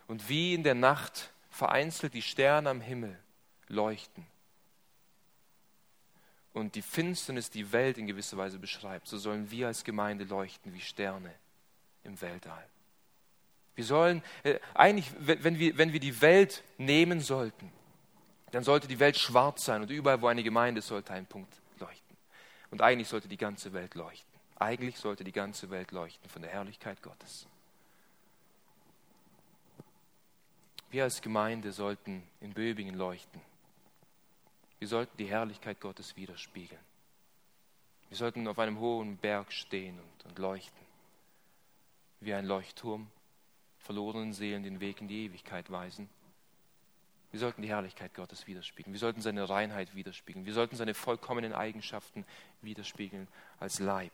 Und wie in der Nacht vereinzelt die Sterne am Himmel leuchten und die Finsternis die Welt in gewisser Weise beschreibt, so sollen wir als Gemeinde leuchten wie Sterne im Weltall. Wir sollen, äh, eigentlich, wenn wir, wenn wir die Welt nehmen sollten, dann sollte die Welt schwarz sein und überall, wo eine Gemeinde ist, sollte ein Punkt leuchten. Und eigentlich sollte die ganze Welt leuchten. Eigentlich sollte die ganze Welt leuchten von der Herrlichkeit Gottes. Wir als Gemeinde sollten in Böbingen leuchten. Wir sollten die Herrlichkeit Gottes widerspiegeln. Wir sollten auf einem hohen Berg stehen und, und leuchten, wie ein Leuchtturm, verlorenen Seelen den Weg in die Ewigkeit weisen. Wir sollten die Herrlichkeit Gottes widerspiegeln. Wir sollten seine Reinheit widerspiegeln. Wir sollten seine vollkommenen Eigenschaften widerspiegeln als Leib.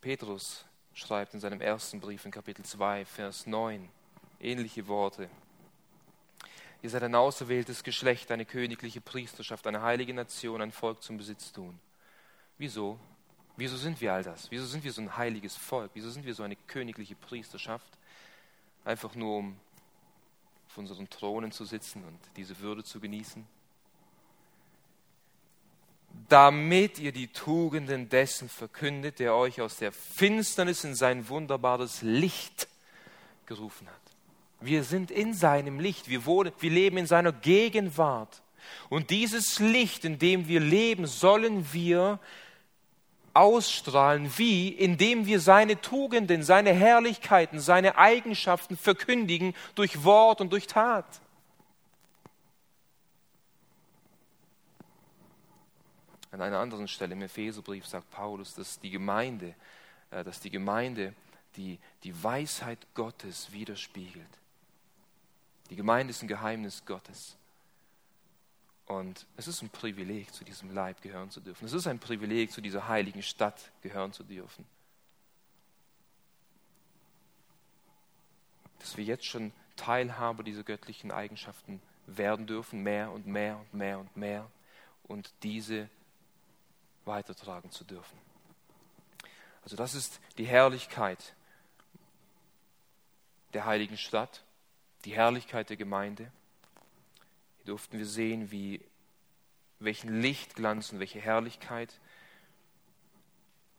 Petrus schreibt in seinem ersten Brief in Kapitel 2, Vers 9 ähnliche Worte. Ihr seid ein auserwähltes Geschlecht, eine königliche Priesterschaft, eine heilige Nation, ein Volk zum Besitztun. Wieso? Wieso sind wir all das? Wieso sind wir so ein heiliges Volk? Wieso sind wir so eine königliche Priesterschaft? Einfach nur, um auf unseren Thronen zu sitzen und diese Würde zu genießen? Damit ihr die Tugenden dessen verkündet, der euch aus der Finsternis in sein wunderbares Licht gerufen hat. Wir sind in seinem Licht, wir, wohnen, wir leben in seiner Gegenwart. Und dieses Licht, in dem wir leben, sollen wir ausstrahlen, wie indem wir seine Tugenden, seine Herrlichkeiten, seine Eigenschaften verkündigen durch Wort und durch Tat. An einer anderen Stelle im Epheserbrief sagt Paulus, dass die Gemeinde, äh, dass die Gemeinde die, die Weisheit Gottes widerspiegelt. Die Gemeinde ist ein Geheimnis Gottes. Und es ist ein Privileg, zu diesem Leib gehören zu dürfen. Es ist ein Privileg, zu dieser heiligen Stadt gehören zu dürfen. Dass wir jetzt schon Teilhaber dieser göttlichen Eigenschaften werden dürfen, mehr und mehr und mehr und mehr, und diese weitertragen zu dürfen. Also das ist die Herrlichkeit der heiligen Stadt, die Herrlichkeit der Gemeinde durften wir sehen, wie, welchen Lichtglanz und welche Herrlichkeit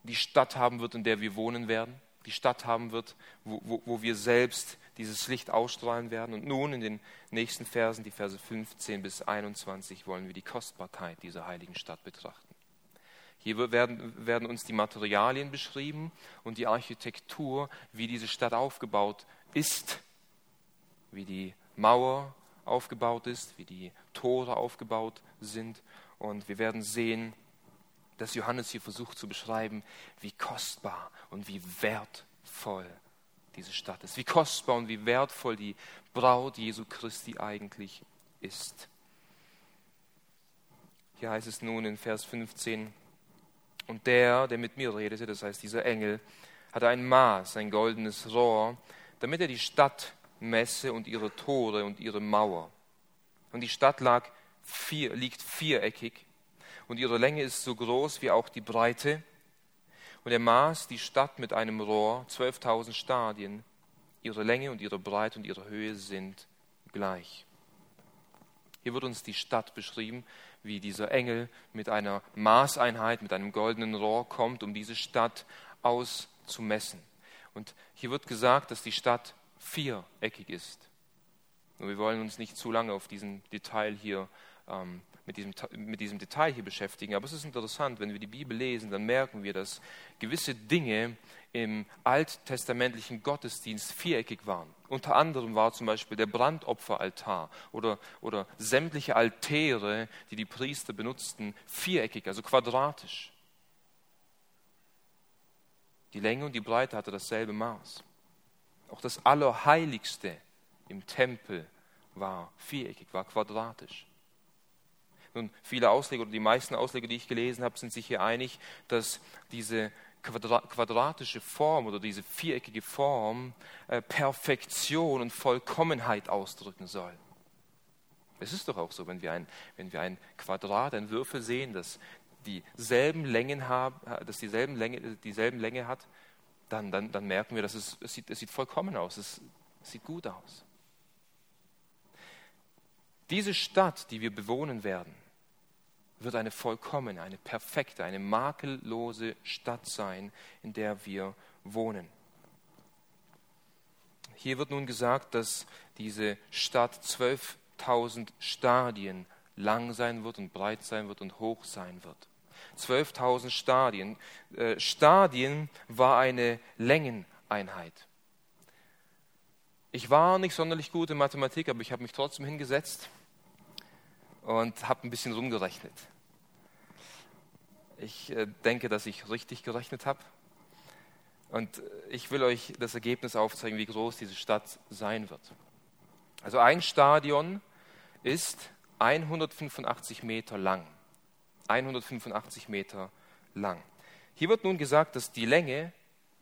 die Stadt haben wird, in der wir wohnen werden. Die Stadt haben wird, wo, wo, wo wir selbst dieses Licht ausstrahlen werden. Und nun in den nächsten Versen, die Verse 15 bis 21, wollen wir die Kostbarkeit dieser heiligen Stadt betrachten. Hier werden, werden uns die Materialien beschrieben und die Architektur, wie diese Stadt aufgebaut ist, wie die Mauer aufgebaut ist, wie die Tore aufgebaut sind. Und wir werden sehen, dass Johannes hier versucht zu beschreiben, wie kostbar und wie wertvoll diese Stadt ist. Wie kostbar und wie wertvoll die Braut Jesu Christi eigentlich ist. Hier heißt es nun in Vers 15, und der, der mit mir redete, das heißt dieser Engel, hatte ein Maß, ein goldenes Rohr, damit er die Stadt Messe und ihre Tore und ihre Mauer. Und die Stadt lag vier, liegt viereckig und ihre Länge ist so groß wie auch die Breite. Und er maß die Stadt mit einem Rohr, 12.000 Stadien. Ihre Länge und ihre Breite und ihre Höhe sind gleich. Hier wird uns die Stadt beschrieben, wie dieser Engel mit einer Maßeinheit, mit einem goldenen Rohr kommt, um diese Stadt auszumessen. Und hier wird gesagt, dass die Stadt viereckig ist. Und wir wollen uns nicht zu lange auf diesen Detail hier, ähm, mit, diesem, mit diesem Detail hier beschäftigen. Aber es ist interessant, wenn wir die Bibel lesen, dann merken wir, dass gewisse Dinge im alttestamentlichen Gottesdienst viereckig waren. Unter anderem war zum Beispiel der Brandopferaltar oder, oder sämtliche Altäre, die die Priester benutzten, viereckig, also quadratisch. Die Länge und die Breite hatte dasselbe Maß. Auch das Allerheiligste im Tempel war viereckig, war quadratisch. Nun, viele Ausleger oder die meisten Ausleger, die ich gelesen habe, sind sich hier einig, dass diese quadratische Form oder diese viereckige Form äh, Perfektion und Vollkommenheit ausdrücken soll. Es ist doch auch so, wenn wir ein, wenn wir ein Quadrat, ein Würfel sehen, das dieselben Längen haben, das dieselben Länge, dieselben Länge hat, dann, dann, dann merken wir, dass es, es, sieht, es sieht vollkommen aus, es, sieht gut aus. Diese Stadt, die wir bewohnen werden, wird eine vollkommene, eine perfekte, eine makellose Stadt sein, in der wir wohnen. Hier wird nun gesagt, dass diese Stadt 12.000 Stadien lang sein wird und breit sein wird und hoch sein wird. 12.000 Stadien. Äh, Stadien war eine Längeneinheit. Ich war nicht sonderlich gut in Mathematik, aber ich habe mich trotzdem hingesetzt und habe ein bisschen rumgerechnet. Ich äh, denke, dass ich richtig gerechnet habe. Und ich will euch das Ergebnis aufzeigen, wie groß diese Stadt sein wird. Also ein Stadion ist 185 Meter lang. 185 Meter lang. Hier wird nun gesagt, dass die Länge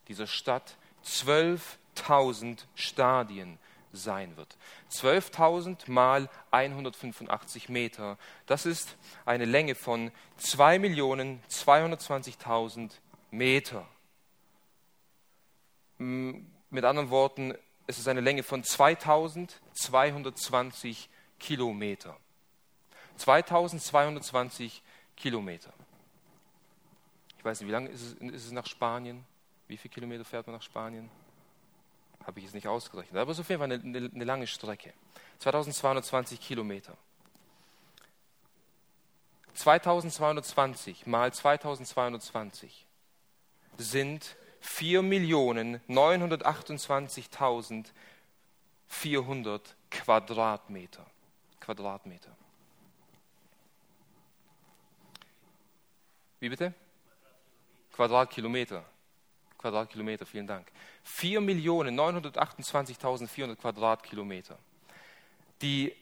dieser Stadt 12.000 Stadien sein wird. 12.000 mal 185 Meter, das ist eine Länge von 2.220.000 Meter. Mit anderen Worten, es ist eine Länge von 2220 Kilometer. 2220 Kilometer. Ich weiß nicht, wie lange ist es, ist es nach Spanien? Wie viele Kilometer fährt man nach Spanien? Habe ich es nicht ausgerechnet. Aber es ist auf jeden Fall eine, eine, eine lange Strecke. 2220 Kilometer. 2220 mal 2220 sind 4.928.400 Quadratmeter. Quadratmeter. Wie bitte? Quadratkilometer. Quadratkilometer, vielen Dank. 4.928.400 Quadratkilometer. Die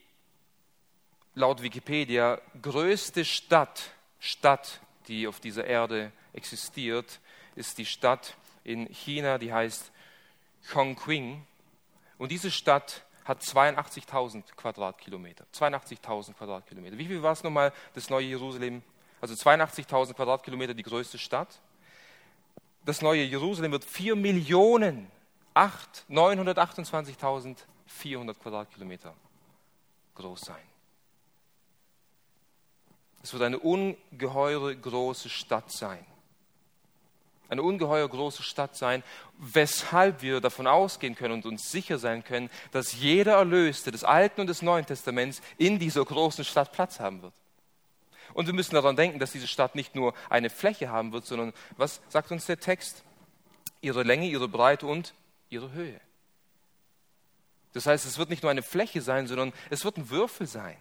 laut Wikipedia größte Stadt, Stadt, die auf dieser Erde existiert, ist die Stadt in China, die heißt Chongqing. Und diese Stadt hat 82.000 Quadratkilometer. 82.000 Quadratkilometer. Wie viel war es nochmal, das neue Jerusalem? Also 82.000 Quadratkilometer, die größte Stadt. Das neue Jerusalem wird 4 Millionen 928.400 Quadratkilometer groß sein. Es wird eine ungeheure große Stadt sein eine ungeheuer große Stadt sein, weshalb wir davon ausgehen können und uns sicher sein können, dass jeder Erlöste des Alten und des Neuen Testaments in dieser großen Stadt Platz haben wird. Und wir müssen daran denken, dass diese Stadt nicht nur eine Fläche haben wird, sondern, was sagt uns der Text? Ihre Länge, ihre Breite und ihre Höhe. Das heißt, es wird nicht nur eine Fläche sein, sondern es wird ein Würfel sein.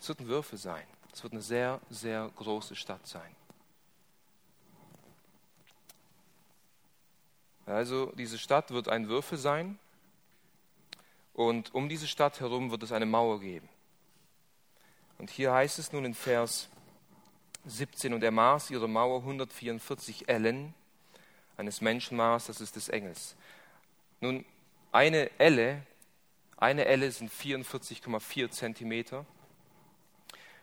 Es wird ein Würfel sein. Es wird eine sehr, sehr große Stadt sein. Also diese Stadt wird ein Würfel sein und um diese Stadt herum wird es eine Mauer geben. Und hier heißt es nun in Vers 17, und er maß ihre Mauer 144 Ellen, eines Menschenmaß, das ist des Engels. Nun, eine Elle, eine Elle sind 44,4 Zentimeter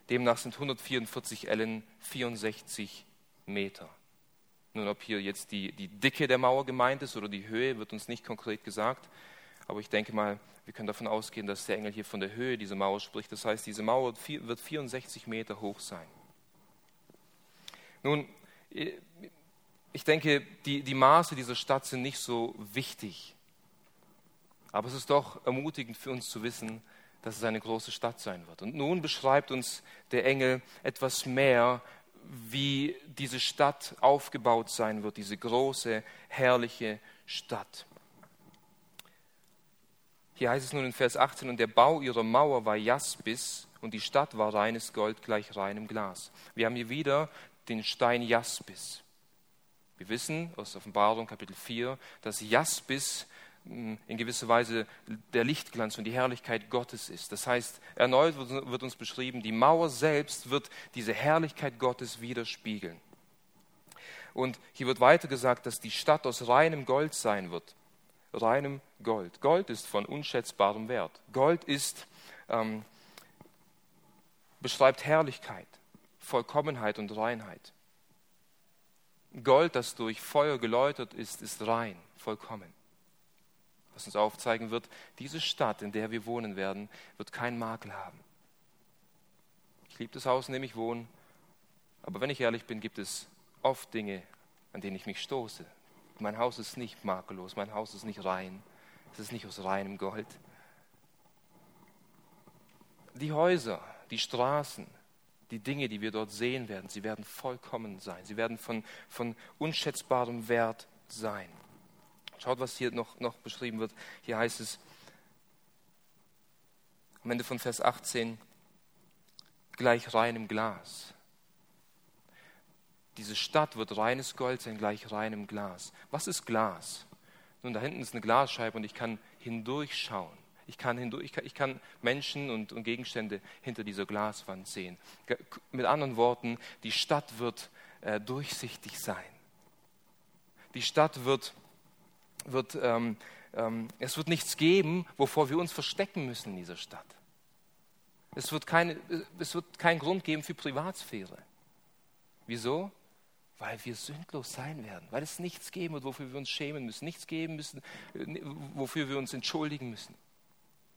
Demnach sind 144 Ellen 64 Meter. Nun, ob hier jetzt die, die Dicke der Mauer gemeint ist oder die Höhe, wird uns nicht konkret gesagt. Aber ich denke mal, wir können davon ausgehen, dass der Engel hier von der Höhe dieser Mauer spricht. Das heißt, diese Mauer wird 64 Meter hoch sein. Nun, ich denke, die, die Maße dieser Stadt sind nicht so wichtig. Aber es ist doch ermutigend für uns zu wissen, dass es eine große Stadt sein wird. Und nun beschreibt uns der Engel etwas mehr, wie diese Stadt aufgebaut sein wird, diese große, herrliche Stadt. Hier heißt es nun in Vers 18, und der Bau ihrer Mauer war Jaspis und die Stadt war reines Gold gleich reinem Glas. Wir haben hier wieder den Stein Jaspis. Wir wissen aus Offenbarung Kapitel 4, dass Jaspis in gewisser Weise der Lichtglanz und die Herrlichkeit Gottes ist. Das heißt, erneut wird uns beschrieben, die Mauer selbst wird diese Herrlichkeit Gottes widerspiegeln. Und hier wird weiter gesagt, dass die Stadt aus reinem Gold sein wird. Reinem Gold. Gold ist von unschätzbarem Wert. Gold ist, ähm, beschreibt Herrlichkeit, Vollkommenheit und Reinheit. Gold, das durch Feuer geläutert ist, ist rein, vollkommen. Was uns aufzeigen wird, diese Stadt, in der wir wohnen werden, wird keinen Makel haben. Ich liebe das Haus, in dem ich wohne, aber wenn ich ehrlich bin, gibt es oft Dinge, an denen ich mich stoße. Mein Haus ist nicht makellos, mein Haus ist nicht rein, es ist nicht aus reinem Gold. Die Häuser, die Straßen, die Dinge, die wir dort sehen werden, sie werden vollkommen sein. Sie werden von, von unschätzbarem Wert sein. Schaut, was hier noch, noch beschrieben wird. Hier heißt es am Ende von Vers 18, gleich reinem Glas. Diese Stadt wird reines Gold sein, gleich reinem Glas. Was ist Glas? Nun, da hinten ist eine Glasscheibe und ich kann hindurchschauen. Ich kann, hindurch, ich kann, ich kann Menschen und, und, Gegenstände hinter dieser Glaswand sehen. Mit anderen Worten, die Stadt wird äh, durchsichtig sein. Die Stadt wird, wird ähm, ähm, es wird nichts geben, wovor wir uns verstecken müssen in dieser Stadt. Es wird, keine, es wird keinen Grund geben für Privatsphäre. Wieso? Weil wir sündlos sein werden, weil es nichts geben wird, wofür wir uns schämen müssen, nichts geben müssen, wofür wir uns entschuldigen müssen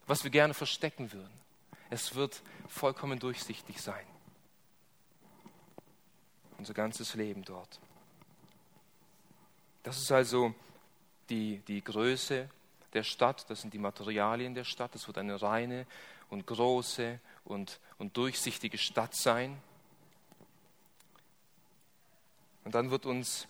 was wir gerne verstecken würden. Es wird vollkommen durchsichtig sein. Unser ganzes Leben dort. Das ist also die, die Größe der Stadt, das sind die Materialien der Stadt. Es wird eine reine und große und, und durchsichtige Stadt sein. Und dann wird uns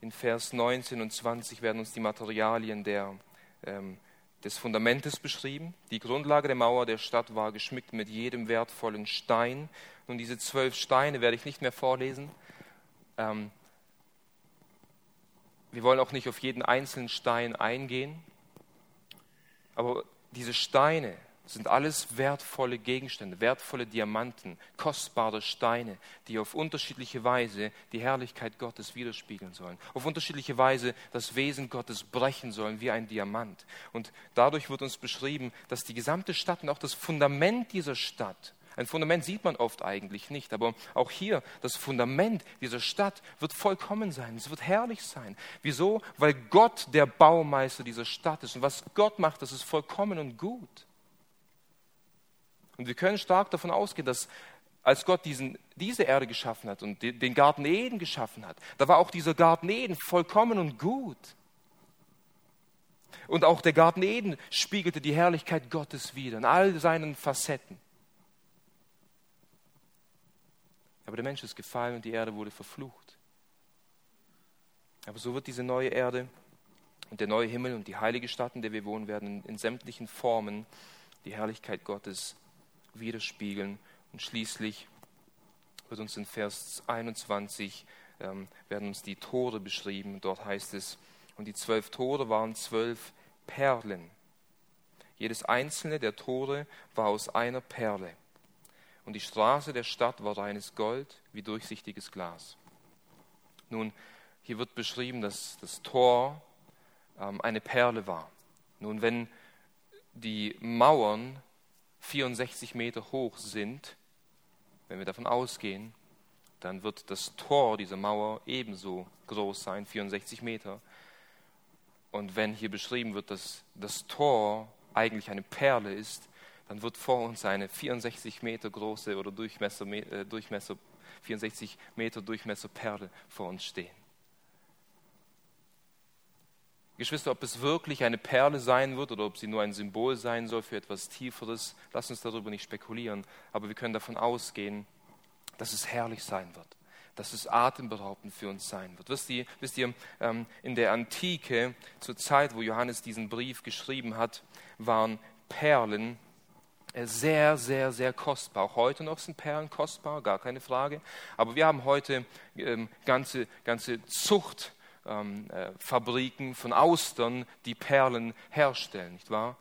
in Vers 19 und 20 werden uns die Materialien der, ähm, des Fundamentes beschrieben. Die Grundlage der Mauer der Stadt war geschmückt mit jedem wertvollen Stein. Nun, diese zwölf Steine werde ich nicht mehr vorlesen. Ähm, wir wollen auch nicht auf jeden einzelnen Stein eingehen. Aber diese Steine sind alles wertvolle Gegenstände, wertvolle Diamanten, kostbare Steine, die auf unterschiedliche Weise die Herrlichkeit Gottes widerspiegeln sollen, auf unterschiedliche Weise das Wesen Gottes brechen sollen wie ein Diamant. Und dadurch wird uns beschrieben, dass die gesamte Stadt und auch das Fundament dieser Stadt, ein Fundament sieht man oft eigentlich nicht, aber auch hier, das Fundament dieser Stadt wird vollkommen sein. Es wird herrlich sein. Wieso? Weil Gott der Baumeister dieser Stadt ist. Und was Gott macht, das ist vollkommen und gut. Und wir können stark davon ausgehen, dass als Gott diesen, diese Erde geschaffen hat und den Garten Eden geschaffen hat, da war auch dieser Garten Eden vollkommen und gut. Und auch der Garten Eden spiegelte die Herrlichkeit Gottes wider in all seinen Facetten. Aber der Mensch ist gefallen und die Erde wurde verflucht. Aber so wird diese neue Erde und der neue Himmel und die heilige Stadt, in der wir wohnen werden, in, sämtlichen Formen die Herrlichkeit Gottes widerspiegeln. Und schließlich wird uns in Vers 21 ähm, werden uns die Tore beschrieben. Dort heißt es, und die zwölf Tore waren zwölf Perlen. Jedes einzelne der Tore war aus einer Perle. Und die Straße der Stadt war reines Gold wie durchsichtiges Glas. Nun, hier wird beschrieben, dass das Tor ähm, eine Perle war. Nun, wenn die Mauern 64 Meter hoch sind, wenn wir davon ausgehen, dann wird das Tor dieser Mauer ebenso groß sein, 64 Meter. Und wenn hier beschrieben wird, dass das Tor eigentlich eine Perle ist, dann wird vor uns eine 64 Meter große oder Durchmesser, äh, Durchmesser 64 Meter Durchmesser Perle vor uns stehen. Geschwister, ob es wirklich eine Perle sein wird oder ob sie nur ein Symbol sein soll für etwas Tieferes, lass uns darüber nicht spekulieren. Aber wir können davon ausgehen, dass es herrlich sein wird, dass es atemberaubend für uns sein wird. Wisst ihr, wisst ihr ähm, in der Antike, zur Zeit, wo Johannes diesen Brief geschrieben hat, waren Perlen äh, sehr, sehr, sehr kostbar. Auch heute noch sind Perlen kostbar, gar keine Frage. Aber wir haben heute ähm, ganze, ganze Zucht ähm, äh, Fabriken von Austern, die Perlen herstellen, nicht wahr?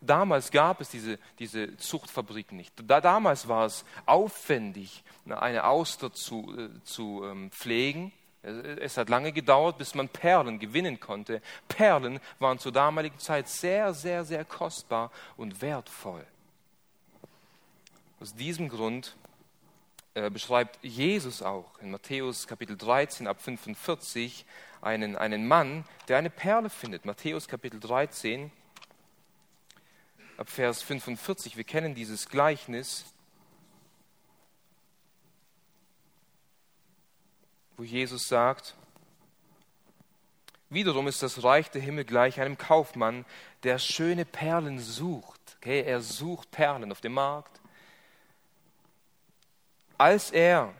Damals gab es diese, diese Zuchtfabriken nicht. Da, damals war es aufwendig, eine Auster zu, äh, zu ähm, pflegen, Es hat lange gedauert, bis man Perlen gewinnen konnte. Perlen waren zur damaligen Zeit sehr, sehr, sehr kostbar und wertvoll. Aus diesem Grund beschreibt Jesus auch in Matthäus Kapitel 13 ab 45 einen, einen Mann, der eine Perle findet. Matthäus Kapitel 13 ab Vers 45. Wir kennen dieses Gleichnis. wo Jesus sagt, wiederum ist das Reich der Himmel gleich einem Kaufmann, der schöne Perlen sucht. Okay, er sucht Perlen auf dem Markt. Als er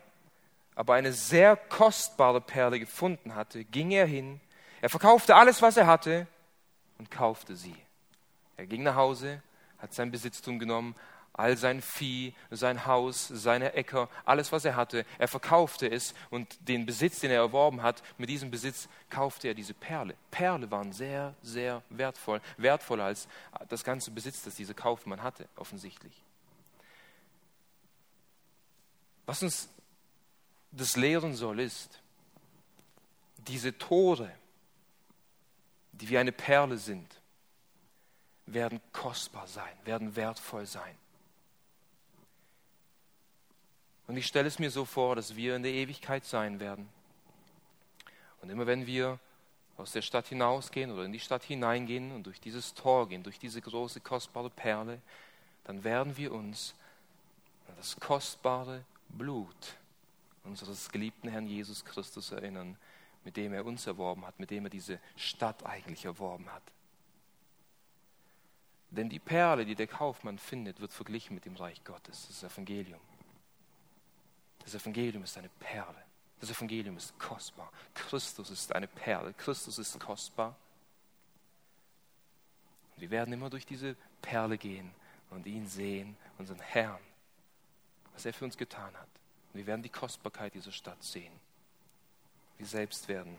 aber eine sehr kostbare Perle gefunden hatte, ging er hin, er verkaufte alles, was er hatte und kaufte sie. Er ging nach Hause, hat sein Besitztum genommen, all sein Vieh, sein Haus, seine Äcker, alles, was er hatte. Er verkaufte es und den Besitz, den er erworben hat, mit diesem Besitz kaufte er diese Perle. Perle waren sehr, sehr wertvoll, wertvoller als das ganze Besitz, das dieser Kaufmann hatte, offensichtlich. Was uns das lehren soll, ist, diese Tore, die wie eine Perle sind, werden kostbar sein, werden wertvoll sein. Und ich stelle es mir so vor, dass wir in der Ewigkeit sein werden. Und immer wenn wir aus der Stadt hinausgehen oder in die Stadt hineingehen und durch dieses Tor gehen, durch diese große, kostbare Perle, dann werden wir uns an das kostbare Blut unseres geliebten Herrn Jesus Christus erinnern, mit dem er uns erworben hat, mit dem er diese Stadt eigentlich erworben hat. Denn die Perle, die der Kaufmann findet, wird verglichen mit dem Reich Gottes, das Evangelium. Das Evangelium ist eine Perle. Das Evangelium ist kostbar. Christus ist eine Perle. Christus ist kostbar. Wir werden immer durch diese Perle gehen und ihn sehen, unseren Herrn, was er für uns getan hat. Und wir werden die Kostbarkeit dieser Stadt sehen. Wir selbst werden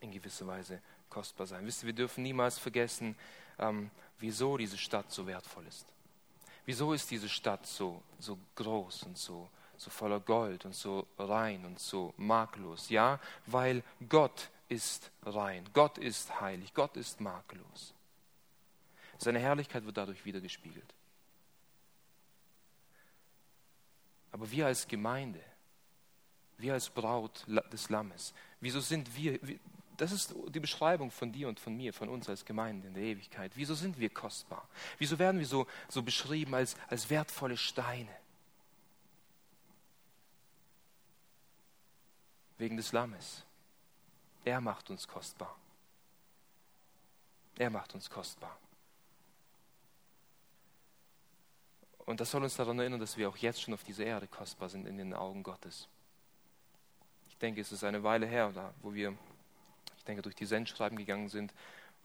in gewisser Weise kostbar sein. Wisst ihr, wir dürfen niemals vergessen, ähm, wieso diese Stadt so wertvoll ist. Wieso ist diese Stadt so, so groß und so so voller Gold und so rein und so makellos. Ja, weil Gott ist rein, Gott ist heilig, Gott ist makellos. Seine Herrlichkeit wird dadurch wiedergespiegelt. Aber wir als Gemeinde, wir als Braut des Lammes, wieso sind wir, das ist die Beschreibung von dir und von mir, von uns als Gemeinde in der Ewigkeit. Wieso sind wir kostbar? Wieso werden wir so, so beschrieben als, als wertvolle Steine? wegen des Lammes. Er macht uns kostbar. Er macht uns kostbar. Und das soll uns daran erinnern, dass wir auch jetzt schon auf dieser Erde kostbar sind in den Augen Gottes. Ich denke, es ist eine Weile her, wo wir, ich denke, durch die Sendschreiben gegangen sind,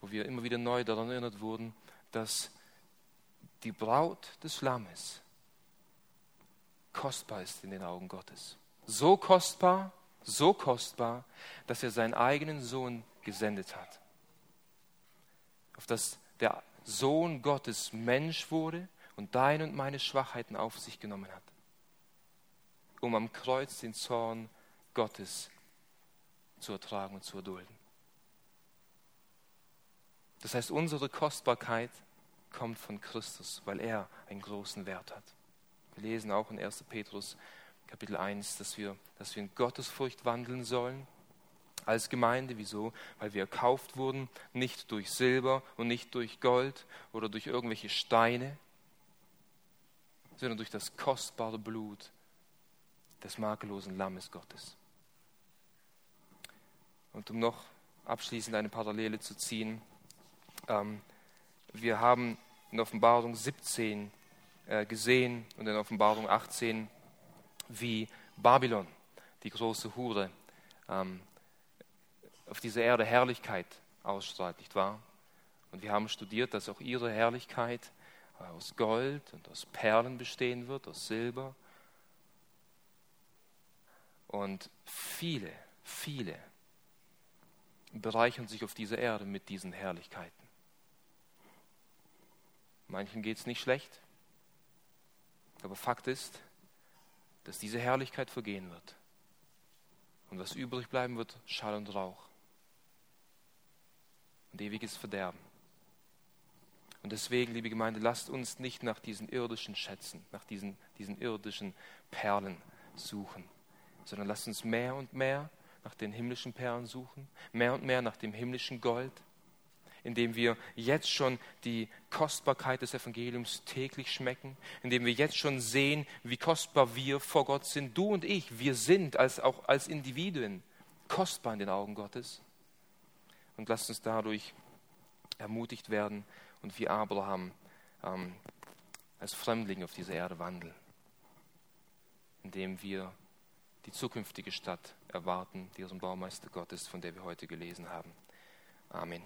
wo wir immer wieder neu daran erinnert wurden, dass die Braut des Lammes kostbar ist in den Augen Gottes. So kostbar, so kostbar, dass er seinen eigenen Sohn gesendet hat. Auf dass der Sohn Gottes Mensch wurde und deine und meine Schwachheiten auf sich genommen hat, um am Kreuz den Zorn Gottes zu ertragen und zu erdulden. Das heißt, unsere Kostbarkeit kommt von Christus, weil er einen großen Wert hat. Wir lesen auch in 1. Petrus Kapitel 1, dass wir, dass wir in Gottesfurcht wandeln sollen als Gemeinde. Wieso? Weil wir erkauft wurden, nicht durch Silber und nicht durch Gold oder durch irgendwelche Steine, sondern durch das kostbare Blut des makellosen Lammes Gottes. Und um noch abschließend eine Parallele zu ziehen, ähm, wir haben in Offenbarung 17 äh, gesehen und in Offenbarung 18 wie Babylon, die große Hure, ähm, auf dieser Erde Herrlichkeit ausstrahlt, nicht wahr? Und wir haben studiert, dass auch ihre Herrlichkeit aus Gold und aus Perlen bestehen wird, aus Silber. Und viele, viele bereichern sich auf dieser Erde mit diesen Herrlichkeiten. Manchen geht es nicht schlecht, aber Fakt ist, dass diese Herrlichkeit vergehen wird. Und was übrig bleiben wird, Schall und Rauch. Und ewiges Verderben. Und deswegen, liebe Gemeinde, lasst uns nicht nach diesen irdischen Schätzen, nach diesen, diesen irdischen Perlen suchen, sondern lasst uns mehr und mehr nach den himmlischen Perlen suchen, mehr und mehr nach dem himmlischen Gold, indem wir jetzt schon die Kostbarkeit des Evangeliums täglich schmecken, indem wir jetzt schon sehen, wie kostbar wir vor Gott sind. Du und ich, wir sind als, auch als Individuen kostbar in den Augen Gottes. Und lasst uns dadurch ermutigt werden und wie Abraham ähm, als Fremdling auf dieser Erde wandeln, indem wir die zukünftige Stadt erwarten, die dem Baumeister Gottes, von der wir heute gelesen haben. Amen.